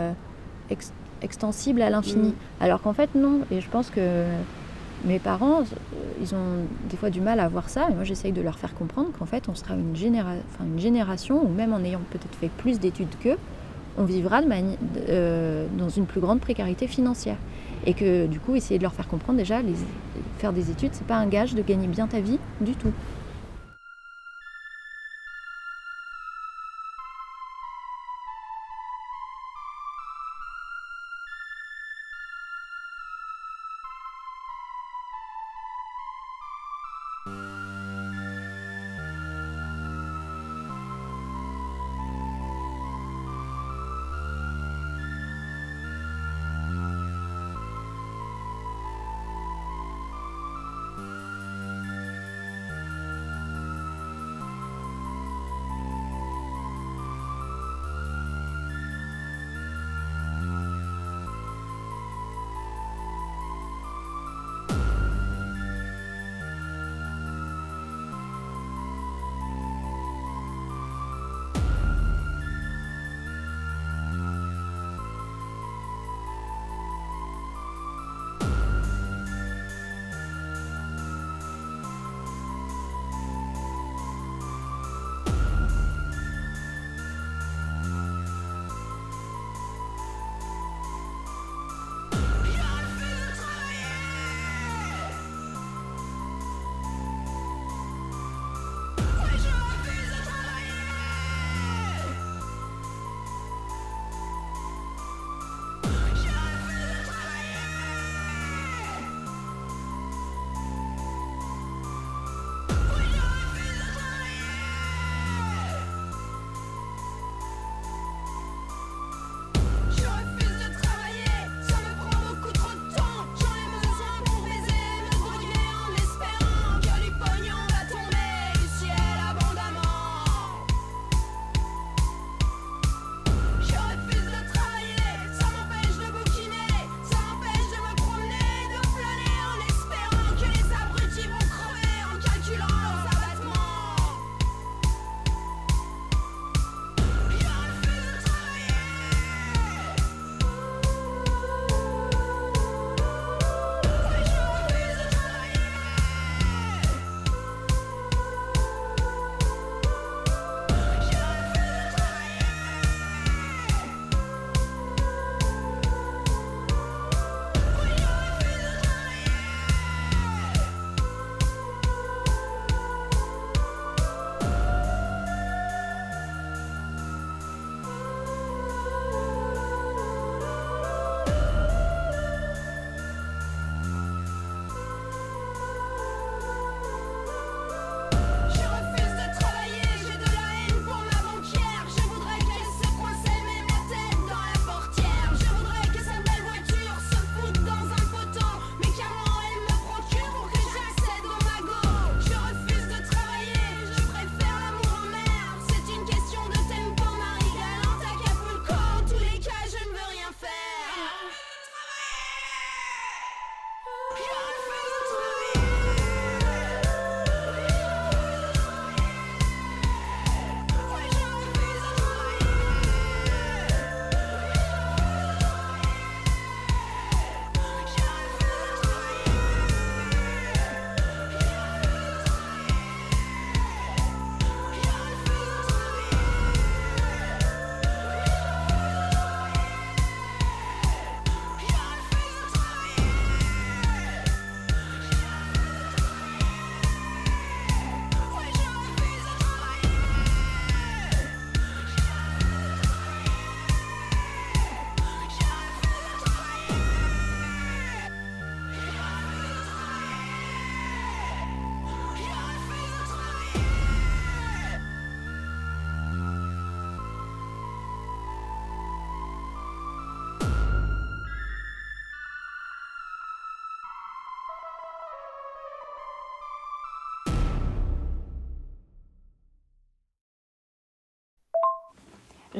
ex- extensible à l'infini. Mm. Alors qu'en fait, non. Et je pense que mes parents, euh, ils ont des fois du mal à voir ça. Et moi, j'essaye de leur faire comprendre qu'en fait, on sera une, généra- une génération, ou même en ayant peut-être fait plus d'études qu'eux, on vivra de- euh, dans une plus grande précarité financière. Et que du coup, essayer de leur faire comprendre déjà, les, faire des études, c'est pas un gage de gagner bien ta vie du tout.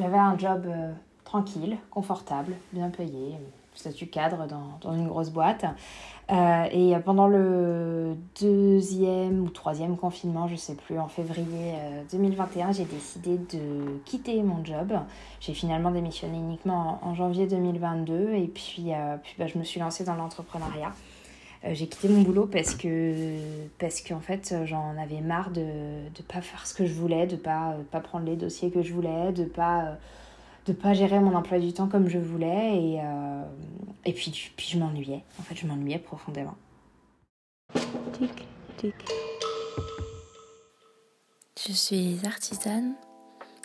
J'avais un job euh, tranquille, confortable, bien payé, statut cadre dans, dans une grosse boîte. Euh, et pendant le deuxième ou troisième confinement, je sais plus, en février euh, 2021, j'ai décidé de quitter mon job. J'ai finalement démissionné uniquement en, janvier 2022 et puis, euh, puis bah, je me suis lancée dans l'entrepreneuriat. Euh, j'ai quitté mon boulot parce que parce qu'en fait j'en avais marre de ne pas faire ce que je voulais, de pas pas prendre les dossiers que je voulais, de pas euh, de pas gérer mon emploi du temps comme je voulais et euh, et puis puis je m'ennuyais. En fait, je m'ennuyais profondément. Tic tic. Je suis artisane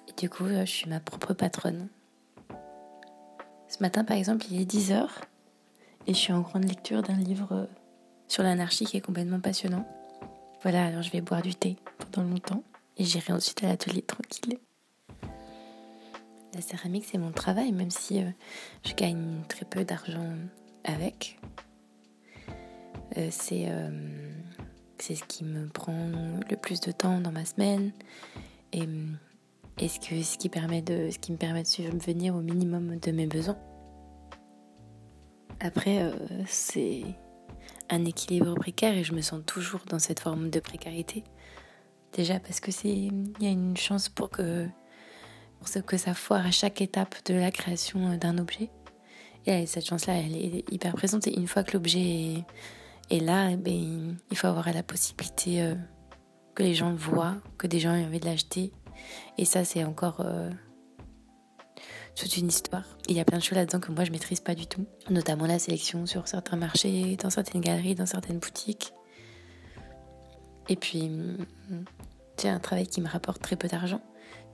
et du coup je suis ma propre patronne. Ce matin par exemple il est 10h et je suis en grande lecture d'un livre sur l'anarchie qui est complètement passionnant. Voilà, alors je vais boire du thé pendant longtemps et j'irai ensuite à l'atelier tranquille. La céramique, c'est mon travail, même si euh, je gagne très peu d'argent avec. Euh, c'est euh, c'est ce qui me prend le plus de temps dans ma semaine et, et ce, que, ce, qui permet de, ce qui me permet de subvenir au minimum de mes besoins. Après, c'est un équilibre précaire et je me sens toujours dans cette forme de précarité. Déjà parce que c'est il y a une chance pour que pour que ça foire à chaque étape de la création d'un objet. Et cette chance-là, elle est hyper présente. Et une fois que l'objet est, là, eh ben, il faut avoir la possibilité euh, que les gens voient, que des gens aient envie de l'acheter. Et ça, c'est encore euh, toute une histoire. Il y a plein de choses là-dedans que moi je maîtrise pas du tout, notamment la sélection sur certains marchés, dans certaines galeries, dans certaines boutiques. Et puis, c'est un travail qui me rapporte très peu d'argent,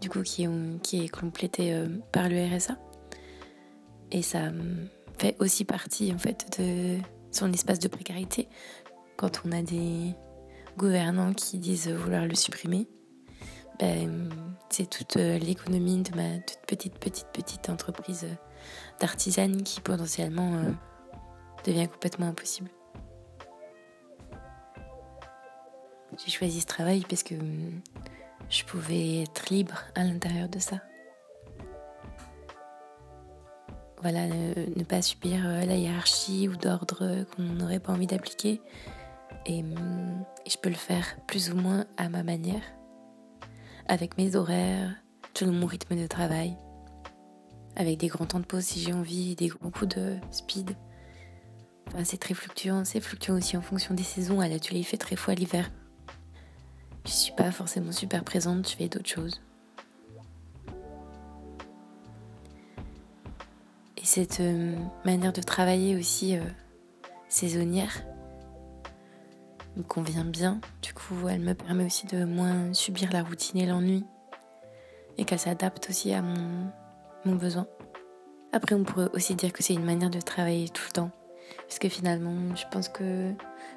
du coup qui est, qui est complété euh, par le RSA. Et ça fait aussi partie en fait de son espace de précarité quand on a des gouvernants qui disent vouloir le supprimer ben, c'est toute l'économie de ma toute petite, petite, petite entreprise d'artisane qui potentiellement euh, devient complètement impossible. J'ai choisi ce travail parce que je pouvais être libre à l'intérieur de ça. Voilà, ne, pas subir la hiérarchie ou d'ordre qu'on n'aurait pas envie d'appliquer. Et, et je peux le faire plus ou moins à ma manière avec mes horaires, selon mon rythme de travail, avec des grands temps de pause si j'ai envie, des gros coups de speed. Enfin, c'est très fluctuant, c'est fluctuant aussi en fonction des saisons. À l'atelier, il fait très froid l'hiver. Je suis pas forcément super présente, je fais d'autres choses. Et cette euh, manière de travailler aussi euh, saisonnière, me convient bien. Du coup, elle me permet aussi de moins subir la routine et l'ennui. Et qu'elle s'adapte aussi à mon, mon besoin. Après, on pourrait aussi dire que c'est une manière de travailler tout le temps. Parce que finalement, je pense que,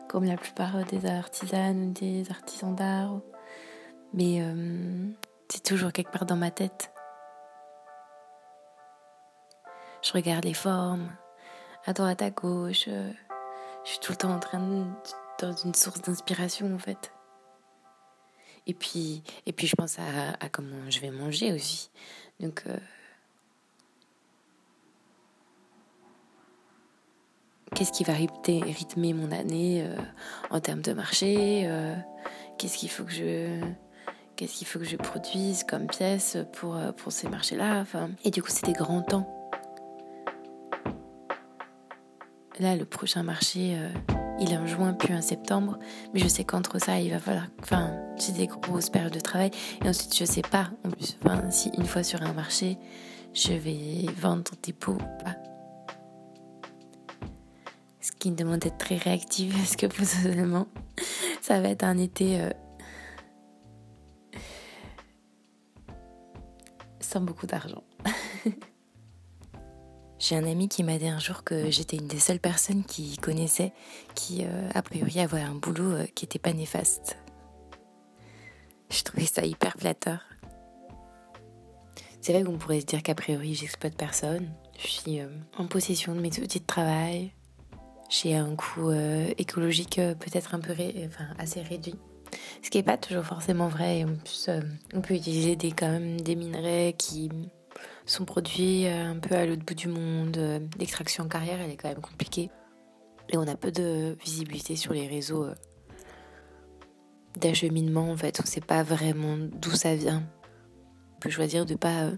comme la plupart des artisanes des artisans d'art, mais euh, c'est toujours quelque part dans ma tête. Je regarde les formes, à droite, à gauche. Je suis tout le temps en train de une source d'inspiration en fait. Et puis, et puis je pense à, comment je vais manger aussi. Donc, euh, qu'est-ce qui va rythmer mon année euh, en termes de marché euh, Qu'est-ce qu'il faut que je qu'est-ce qu'il faut que je produise comme pièce pour, pour ces marchés-là enfin, Et du coup, c'est des grands temps. Là, le prochain marché, il est en juin puis en septembre, mais je sais qu'entre ça, il va falloir. Enfin, j'ai des grosses périodes de travail. Et ensuite, je sais pas, en plus, enfin, si une fois sur un marché, je vais vendre des pots ou pas. Ce qui me demande d'être très réactive, parce que potentiellement, ça va être un été. Euh, sans beaucoup d'argent. J'ai un ami qui m'a dit un jour que j'étais une des seules personnes qui connaissait qui, euh, a priori, avait un boulot euh, qui n'était pas néfaste. Je trouvais ça hyper flatteur. C'est vrai qu'on pourrait se dire qu'a priori, j'exploite personne. Je suis euh, en possession de mes outils de travail. J'ai un coût écologique peut-être un peu enfin, assez réduit. Ce qui n'est pas toujours forcément vrai. En plus, on peut utiliser des, quand même des minerais qui son produit un peu à l'autre bout du monde. L'extraction en carrière, elle est quand même compliquée. Et on a peu de visibilité sur les réseaux d'acheminement, en fait. On ne sait pas vraiment d'où ça vient. On peut choisir de ne pas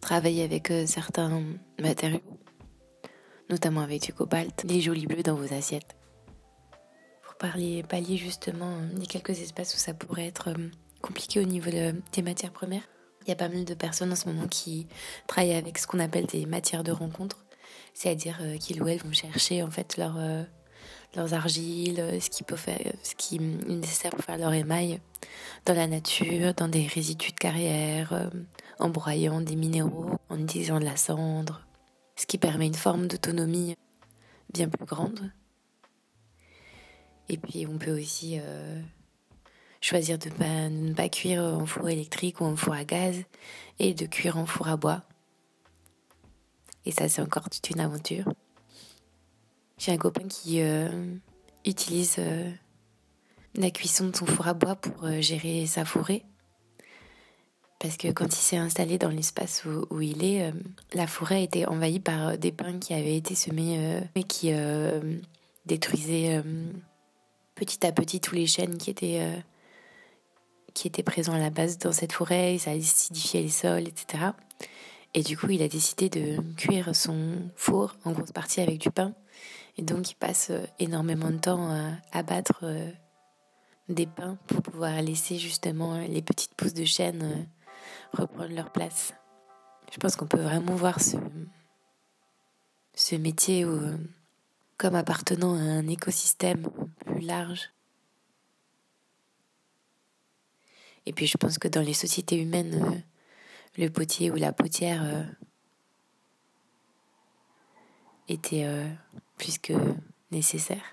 travailler avec certains matériaux, notamment avec du cobalt, des jolis bleus dans vos assiettes. Pour parler, pallier justement des quelques espaces où ça pourrait être compliqué au niveau des matières premières. Il y a pas mal de personnes en ce moment qui travaillent avec ce qu'on appelle des matières de rencontre, c'est-à-dire qu'ils ou elles vont chercher en fait leur, leurs argiles, ce qui peut faire, ce qui est nécessaire pour faire leur émail dans la nature, dans des résidus de carrière, en broyant des minéraux, en utilisant de la cendre, ce qui permet une forme d'autonomie bien plus grande. Et puis on peut aussi choisir de, ne pas cuire en four électrique ou en four à gaz et de cuire en four à bois. Et ça, c'est encore toute une aventure. J'ai un copain qui euh, utilise euh, la cuisson de son four à bois pour euh, gérer sa forêt. Parce que quand il s'est installé dans l'espace où, où, il est, la forêt était envahie par des pins qui avaient été semés et qui détruisaient petit à petit tous les chênes qui étaient qui était présent à la base dans cette forêt, ça acidifiait les sols, etc. Et du coup, il a décidé de cuire son four en grosse partie avec du pain. Et donc, il passe euh, énormément de temps à battre euh, des pains pour pouvoir laisser justement les petites pousses de chêne euh, reprendre leur place. Je pense qu'on peut vraiment voir ce, ce métier comme appartenant à un écosystème plus large Et puis je pense que dans les sociétés humaines, euh, le potier ou la potière euh, était euh, plus que nécessaire.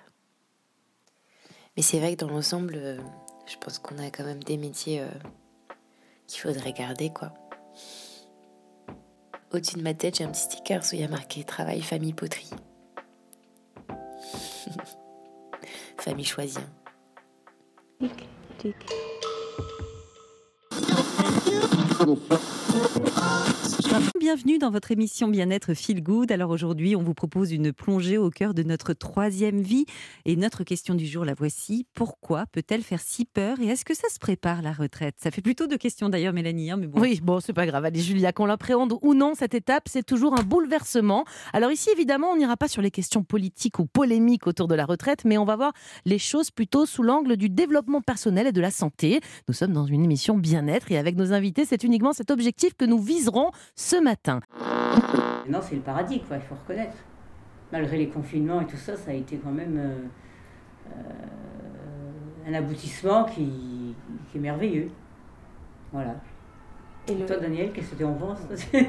Mais c'est vrai que dans l'ensemble, je pense qu'on a quand même des métiers qu'il faudrait garder, quoi. Au-dessus de ma tête, j'ai un petit sticker où il y a marqué Travail, famille, poterie. famille choisie. Tic. Thank you. Bienvenue dans votre émission Bien-être Feel Good. Alors aujourd'hui, on vous propose une plongée au cœur de notre troisième vie. Et notre question du jour, la voici. Pourquoi peut-elle faire si peur Et est-ce que ça se prépare la retraite? Ça fait plutôt de questions d'ailleurs, Mélanie. Hein, mais bon. Oui, bon, c'est pas grave. Allez, Julia, qu'on l'appréhende ou non, cette étape, c'est toujours un bouleversement. Alors ici, évidemment, on n'ira pas sur les questions politiques ou polémiques autour de la retraite, mais on va voir les choses plutôt sous l'angle du développement personnel et de la santé. Nous sommes dans une émission Bien-être et avec nos invités, c'est uniquement cet objectif que nous viserons ce matin. Non, c'est le paradis, quoi, il faut reconnaître. Malgré les confinements et tout ça, ça a été quand même euh, euh, un aboutissement qui, qui, est merveilleux. Voilà. Et Toi, Daniel, qu'est-ce que tu en penses Non,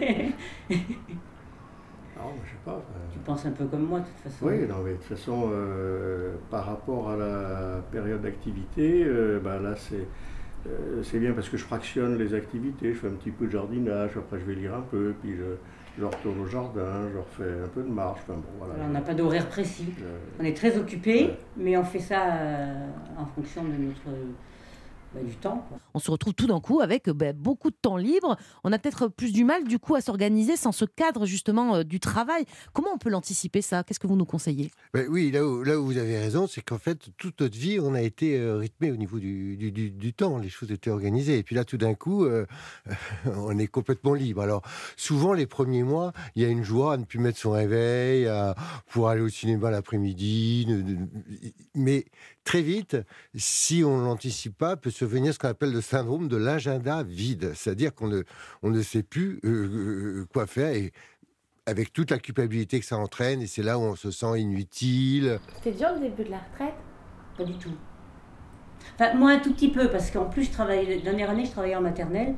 je sais pas. Tu penses un peu comme moi, de toute façon. Oui, non, mais de toute façon, euh, par rapport à la période d'activité, bah, là, c'est euh, c'est bien parce que je fractionne les activités, je fais un petit peu de jardinage, après je vais lire un peu, puis je, je retourne au jardin, je refais un peu de marche. bon, voilà. on n'a pas d'horaire précis. on est très occupé, mais on fait ça euh, en fonction de notre bah, du temps. On se retrouve tout d'un coup avec bah, beaucoup de temps libre. On a peut-être plus du mal du coup à s'organiser sans ce cadre justement euh, du travail. Comment on peut l'anticiper ça? Qu'est-ce que vous nous conseillez? Ben Oui, là où, là où vous avez raison, c'est qu'en fait toute notre vie on a été euh, rythmé au niveau du, du, du, temps. Les choses étaient organisées. Et puis là tout d'un coup euh, on est complètement libre. Alors souvent les premiers mois il y a une joie à ne plus mettre son réveil, à pouvoir aller au cinéma l'après-midi. Mais très vite, si on ne l'anticipe pas, peut se venir ce qu'on appelle le syndrome de l'agenda vide. C'est-à-dire qu'on ne, on ne sait plus euh, euh, quoi faire et avec toute la culpabilité que ça entraîne, et c'est là où on se sent inutile. C'était dur le début de la retraite? Pas du tout. Enfin, moi, un tout petit peu, parce qu'en plus, je travaillais, la dernière année, je travaillais en maternelle,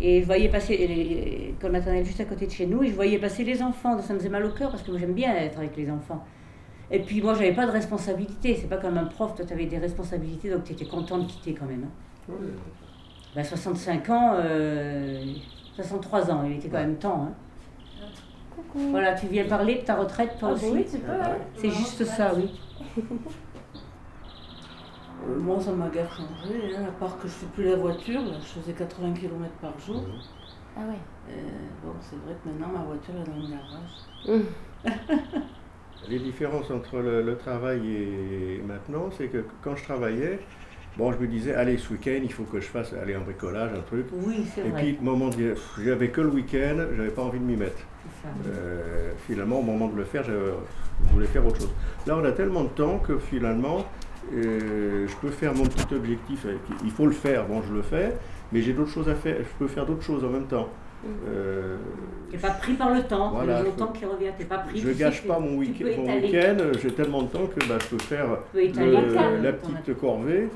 et je voyais passer l'école maternelle juste à côté de chez nous, et je voyais passer les enfants. Ça me faisait mal au cœur, parce que moi, j'aime bien être avec les enfants. Et puis moi, j'avais pas de responsabilité. C'est pas comme un prof, toi, tu avais des responsabilités, donc tu étais content de quitter quand même. Hein. Ben, 65 ans, 63 euh, ans, il était quand même temps. Hein. Voilà, tu viens parler de ta retraite, toi ah, aussi? Oui, tu peux. C'est juste ça, oui. Euh, moi, ça m'a guère changé, hein, à part que je fais plus la voiture. je faisais 80 km par jour. Ah ouais. Euh, bon, c'est vrai que maintenant ma voiture est dans le garage. Les différences entre le, le travail et maintenant, c'est que quand je travaillais, bon, je me disais, allez, ce week-end, il faut que je fasse aller en bricolage, un truc. Oui, c'est Et puis, au moment de, j'avais que le week-end, j'avais pas envie de m'y mettre. ça. Euh, finalement, au moment de le faire, je voulais faire autre chose. Là, on a tellement de temps que finalement, euh, je peux faire mon petit objectif. Il faut le faire, bon, je le fais, mais j'ai d'autres choses à faire. Je peux faire d'autres choses en même temps. Euh, T'es pas pris par le temps, Voilà, le je- temps qui revient, t'es pas pris. je tu gâche que pas mon tu week- week-end, j'ai tellement de temps que bah, je peux faire peux étaler le- calme, la petite corvée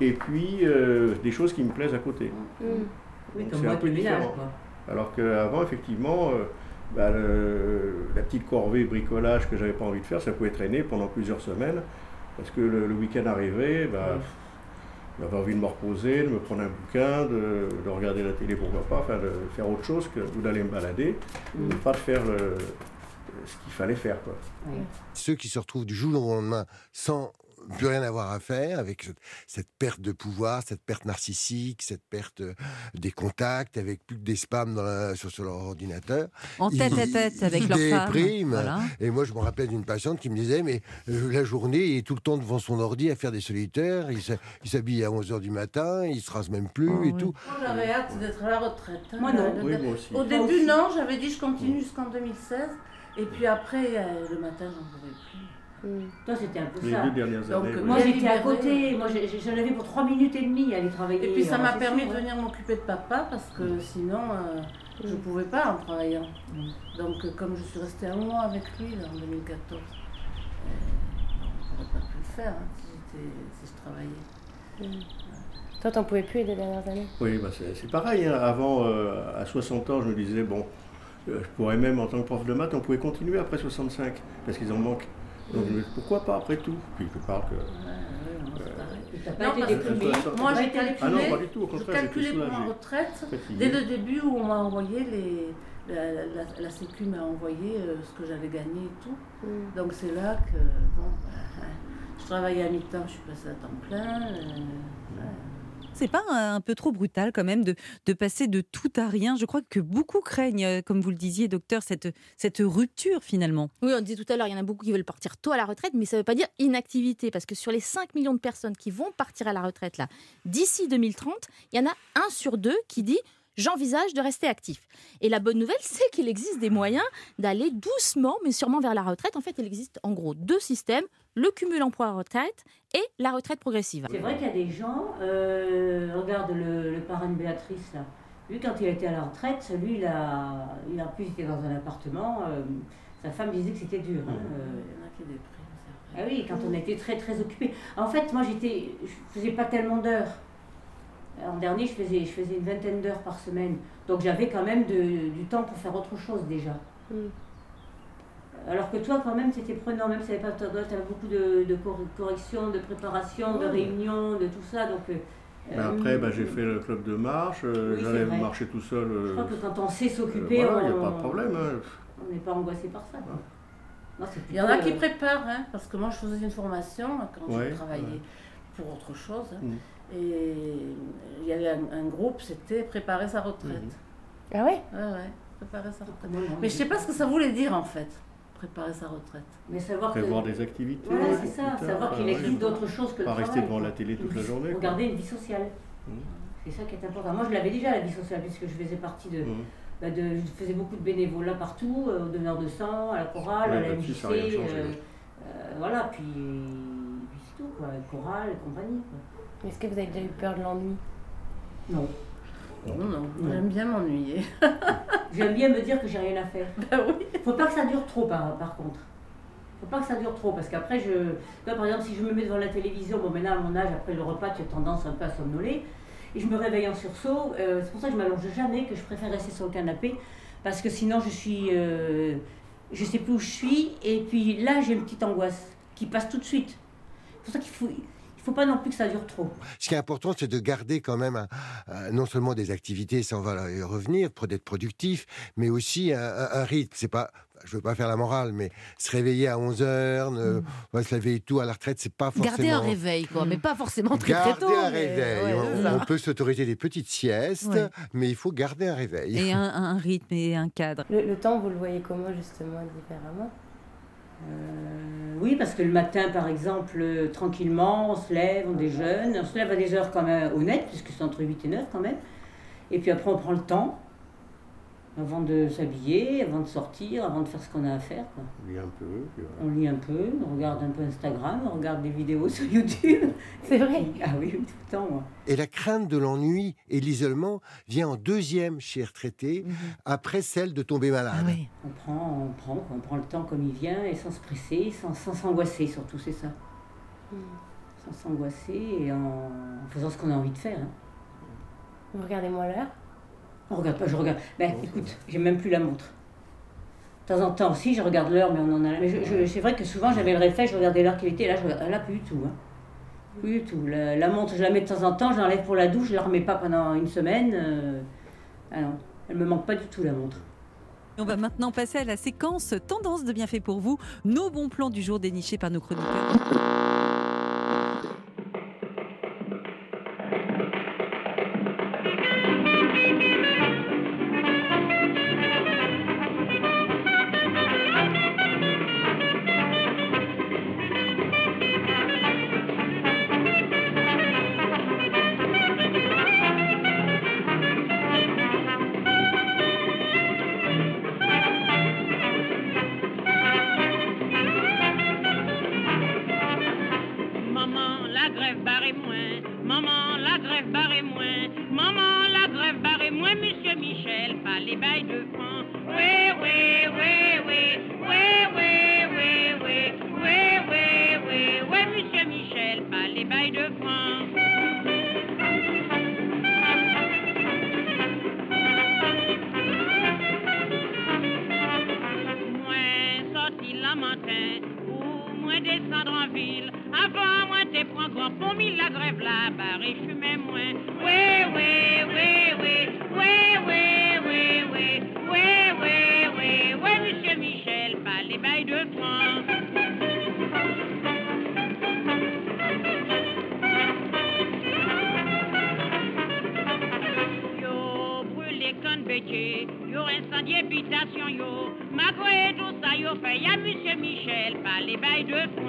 et puis euh, des choses qui me plaisent à côté. Oui, Donc, comme c'est moi, un peu du ménage. Alors qu'avant, effectivement, euh, bah, le- la petite corvée bricolage que j'avais pas envie de faire, ça pouvait traîner pendant plusieurs semaines parce que le, le week-end arrivait, bah, j'avais envie de me reposer, de me prendre un bouquin, de, de regarder la télé, pourquoi pas, enfin de faire autre chose que ou d'aller me balader, Mm. mais pas de faire le- ce qu'il fallait faire. Quoi. Ceux qui se retrouvent du jour au lendemain sans plus rien avoir à faire, avec cette, perte de pouvoir, cette perte narcissique, cette perte euh, des contacts, avec plus que des spams dans la- sur, sur leur ordinateur. En tête à tête avec leur femme, voilà. Et moi, je me rappelle d'une patiente qui me disait, mais euh, la journée, il est tout le temps devant son ordi à faire des solitaires, il s'habille à 11h du matin, il se rase même plus et tout. Moi, j'avais hâte d'être à la retraite. hein. Moi, non. Le- Oui, moi aussi. Au début, non, j'avais dit je continue jusqu'en 2016. Et puis après, euh, le matin, j'en pouvais plus. Toi, c'était un peu Les ça. deux dernières Donc, années. Moi, oui. j'étais à côté. Moi, j'ai- j'en avais pour 3 minutes et demie à aller travailler. Et puis ça m'a permis sûr, de hein. venir m'occuper de papa parce que sinon euh, je ne pouvais pas en travaillant. Donc euh, comme je suis restée un mois avec lui là, en 2014, euh, je n'aurais pas pu le faire hein, si, si je travaillais. Toi, t'en pouvais plus les dernières années? Oui, bah c'est c'est pareil. hein. Avant, euh, à 60 ans, je me disais, bon, euh, je pourrais même, en tant que prof de maths, on pouvait continuer après 65, parce qu'ils en manquent. Donc, je me dis, pourquoi pas après tout? Puis je parle que. Non, été parce que Moi, j'ai calculé, Ah non, pas du tout, au je calculais pour ma retraite Fatigué. dès le début où on m'a envoyé les. La, la- la Sécu m'a envoyé euh, ce que j'avais gagné et tout. Donc c'est là que bon, bah, je travaillais à mi-temps, je suis passée à temps plein. euh. C'est pas un, peu trop brutal quand même de, de passer de tout à rien Je crois que beaucoup craignent, euh, comme vous le disiez, docteur, cette, cette rupture finalement. Oui, on disait tout à l'heure, il y en a beaucoup qui veulent partir tôt à la retraite, mais ça ne veut pas dire inactivité, parce que sur les 5 millions de personnes qui vont partir à la retraite là, d'ici 2030, il y en a un sur deux qui dit j'envisage de rester actif. Et la bonne nouvelle, c'est qu'il existe des moyens d'aller doucement, mais sûrement vers la retraite. En fait, il existe en gros deux systèmes, le cumul emploi-retraite et la retraite progressive. C'est vrai qu'il y a des gens, euh, regarde le, le parrain de Béatrice là. Lui, quand il a été à la retraite, lui, il a, il a en plus été dans un appartement. euh, sa femme disait que c'était dur. hein, euh. Il y en a qui dépriment, c'est vrai. Ah oui, quand on était très très occupé. En fait, moi, j'étais, je faisais pas tellement d'heures. En dernier, je faisais, je faisais une vingtaine d'heures par semaine. Donc j'avais quand même de- du temps pour faire autre chose déjà. Alors que toi, quand même, c'était prenant, même si tu avais beaucoup de, de cor- corrections, de préparation, de Ouais. réunions, de tout ça. Donc, euh, Mais euh, après, bah, j'ai fait le club de marche, euh, Oui, j'allais marcher tout seul. Je crois que quand on sait s'occuper, euh, voilà, il n'y on- a pas de problème. hein. on n'est pas angoissé par ça. quoi. Non, c'est Il y en a qui euh, préparent, hein, parce que moi je faisais une formation quand Ouais, je travaillais ouais. pour autre chose. hein, Mm. Et il y avait un, un groupe, c'était préparer sa retraite. Ah ouais? Ouais, ouais, préparer sa retraite. Mais je sais pas ce que ça voulait dire en fait, préparer sa retraite. Mais savoir que- Prévoir des activités. Voilà, c'est ça, savoir qu'il existe d'autres choses que le Pas rester devant la télé toute la journée. Regarder une vie sociale. Mm. C'est ça qui est important. Moi, je l'avais déjà, la vie sociale, puisque je faisais partie de. Mhm. bah, de je faisais beaucoup de bénévolat partout, euh, au donneur de sang, à la chorale, Ouais, à la là-dessus, MJC. euh, ouais. euh, voilà, puis, puis c'est tout, quoi. Chorale et compagnie. Quoi. Est-ce que vous avez déjà eu peur de l'ennui Non. Non, non, j'aime bien m'ennuyer. J'aime bien me dire que j'ai rien à faire. Ben oui. Faut pas que ça dure trop, par, par contre. Faut pas que ça dure trop, parce qu'après, je. Là, par exemple, si je me mets devant la télévision, bon, maintenant, à mon âge, après le repas, tu as tendance un peu à somnoler. Et je me réveille en sursaut. euh, c'est pour ça que je m'allonge jamais, que je préfère rester sur le canapé. Parce que sinon, je suis. euh, je sais plus où je suis. Et puis là, j'ai une petite angoisse qui passe tout de suite. C'est pour ça qu'il faut, il Il faut pas non plus que ça dure trop. Ce qui est important, c'est de garder quand même un- un- non seulement des activités, ça on va y revenir, pour d'être productif, mais aussi un, un- un rythme. C'est pas, je veux pas faire la morale, mais se réveiller à 11 heures, ne, ouais, se réveiller tout à la retraite, c'est pas forcément. Garder un réveil, quoi, mais pas forcément très très Garder tôt. un mais- réveil. ouais, on, peut s'autoriser des petites siestes, Ouais. mais il faut garder un réveil. Et un, un rythme et un cadre. Le, le temps, vous le voyez comment justement différemment? Oui, parce que le matin, par exemple, euh, tranquillement, on se lève, on déjeune, on se lève à des heures quand même honnêtes, puisque c'est entre 8 et 9 quand même. Et puis après, on prend le temps, avant de s'habiller, avant de sortir, avant de faire ce qu'on a à faire. quoi. On lit un peu. puis voilà. On lit un peu, on regarde un peu Instagram, on regarde des vidéos sur YouTube. C'est vrai Ah oui, tout le temps, moi. Et la crainte de l'ennui et de l'isolement vient en deuxième chez les retraités, après celle de tomber malade. On prend, on prend, on prend le temps comme il vient et sans se presser, sans sans s'angoisser surtout, c'est ça. Sans s'angoisser et en, faisant ce qu'on a envie de faire. hein. Vous regardez moi l'heure? On regarde pas, je regarde. Ben écoute, j'ai même plus la montre. De temps en temps aussi, je regarde l'heure, mais on en a. Mais je- je- c'est vrai que souvent j'avais le réflexe, je regardais l'heure qu'il était, là, je, regarde- là plus du tout. Hein. Plus du tout. La, la montre, je la mets de temps en temps, je l'enlève pour la douche, je la remets pas pendant une semaine. euh, Ah non, elle me manque pas du tout la montre. On va maintenant passer à la séquence tendance de bienfait pour vous, nos bons plans du jour dénichés par nos chroniqueurs. Yo fait y'a monsieur Michel, pas les bails de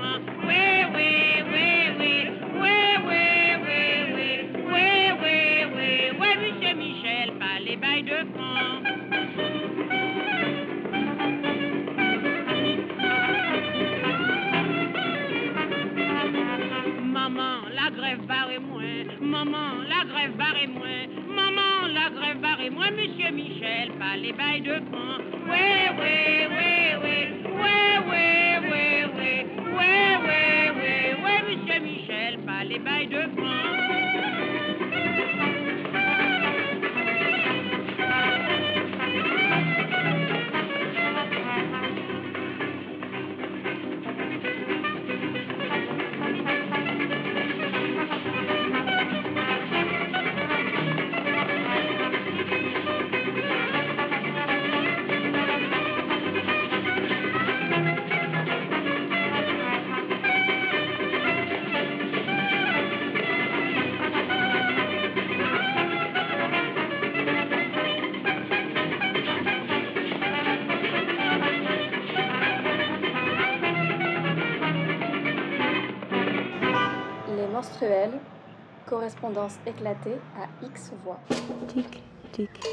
correspondance éclatée à X voix. Tic, tic.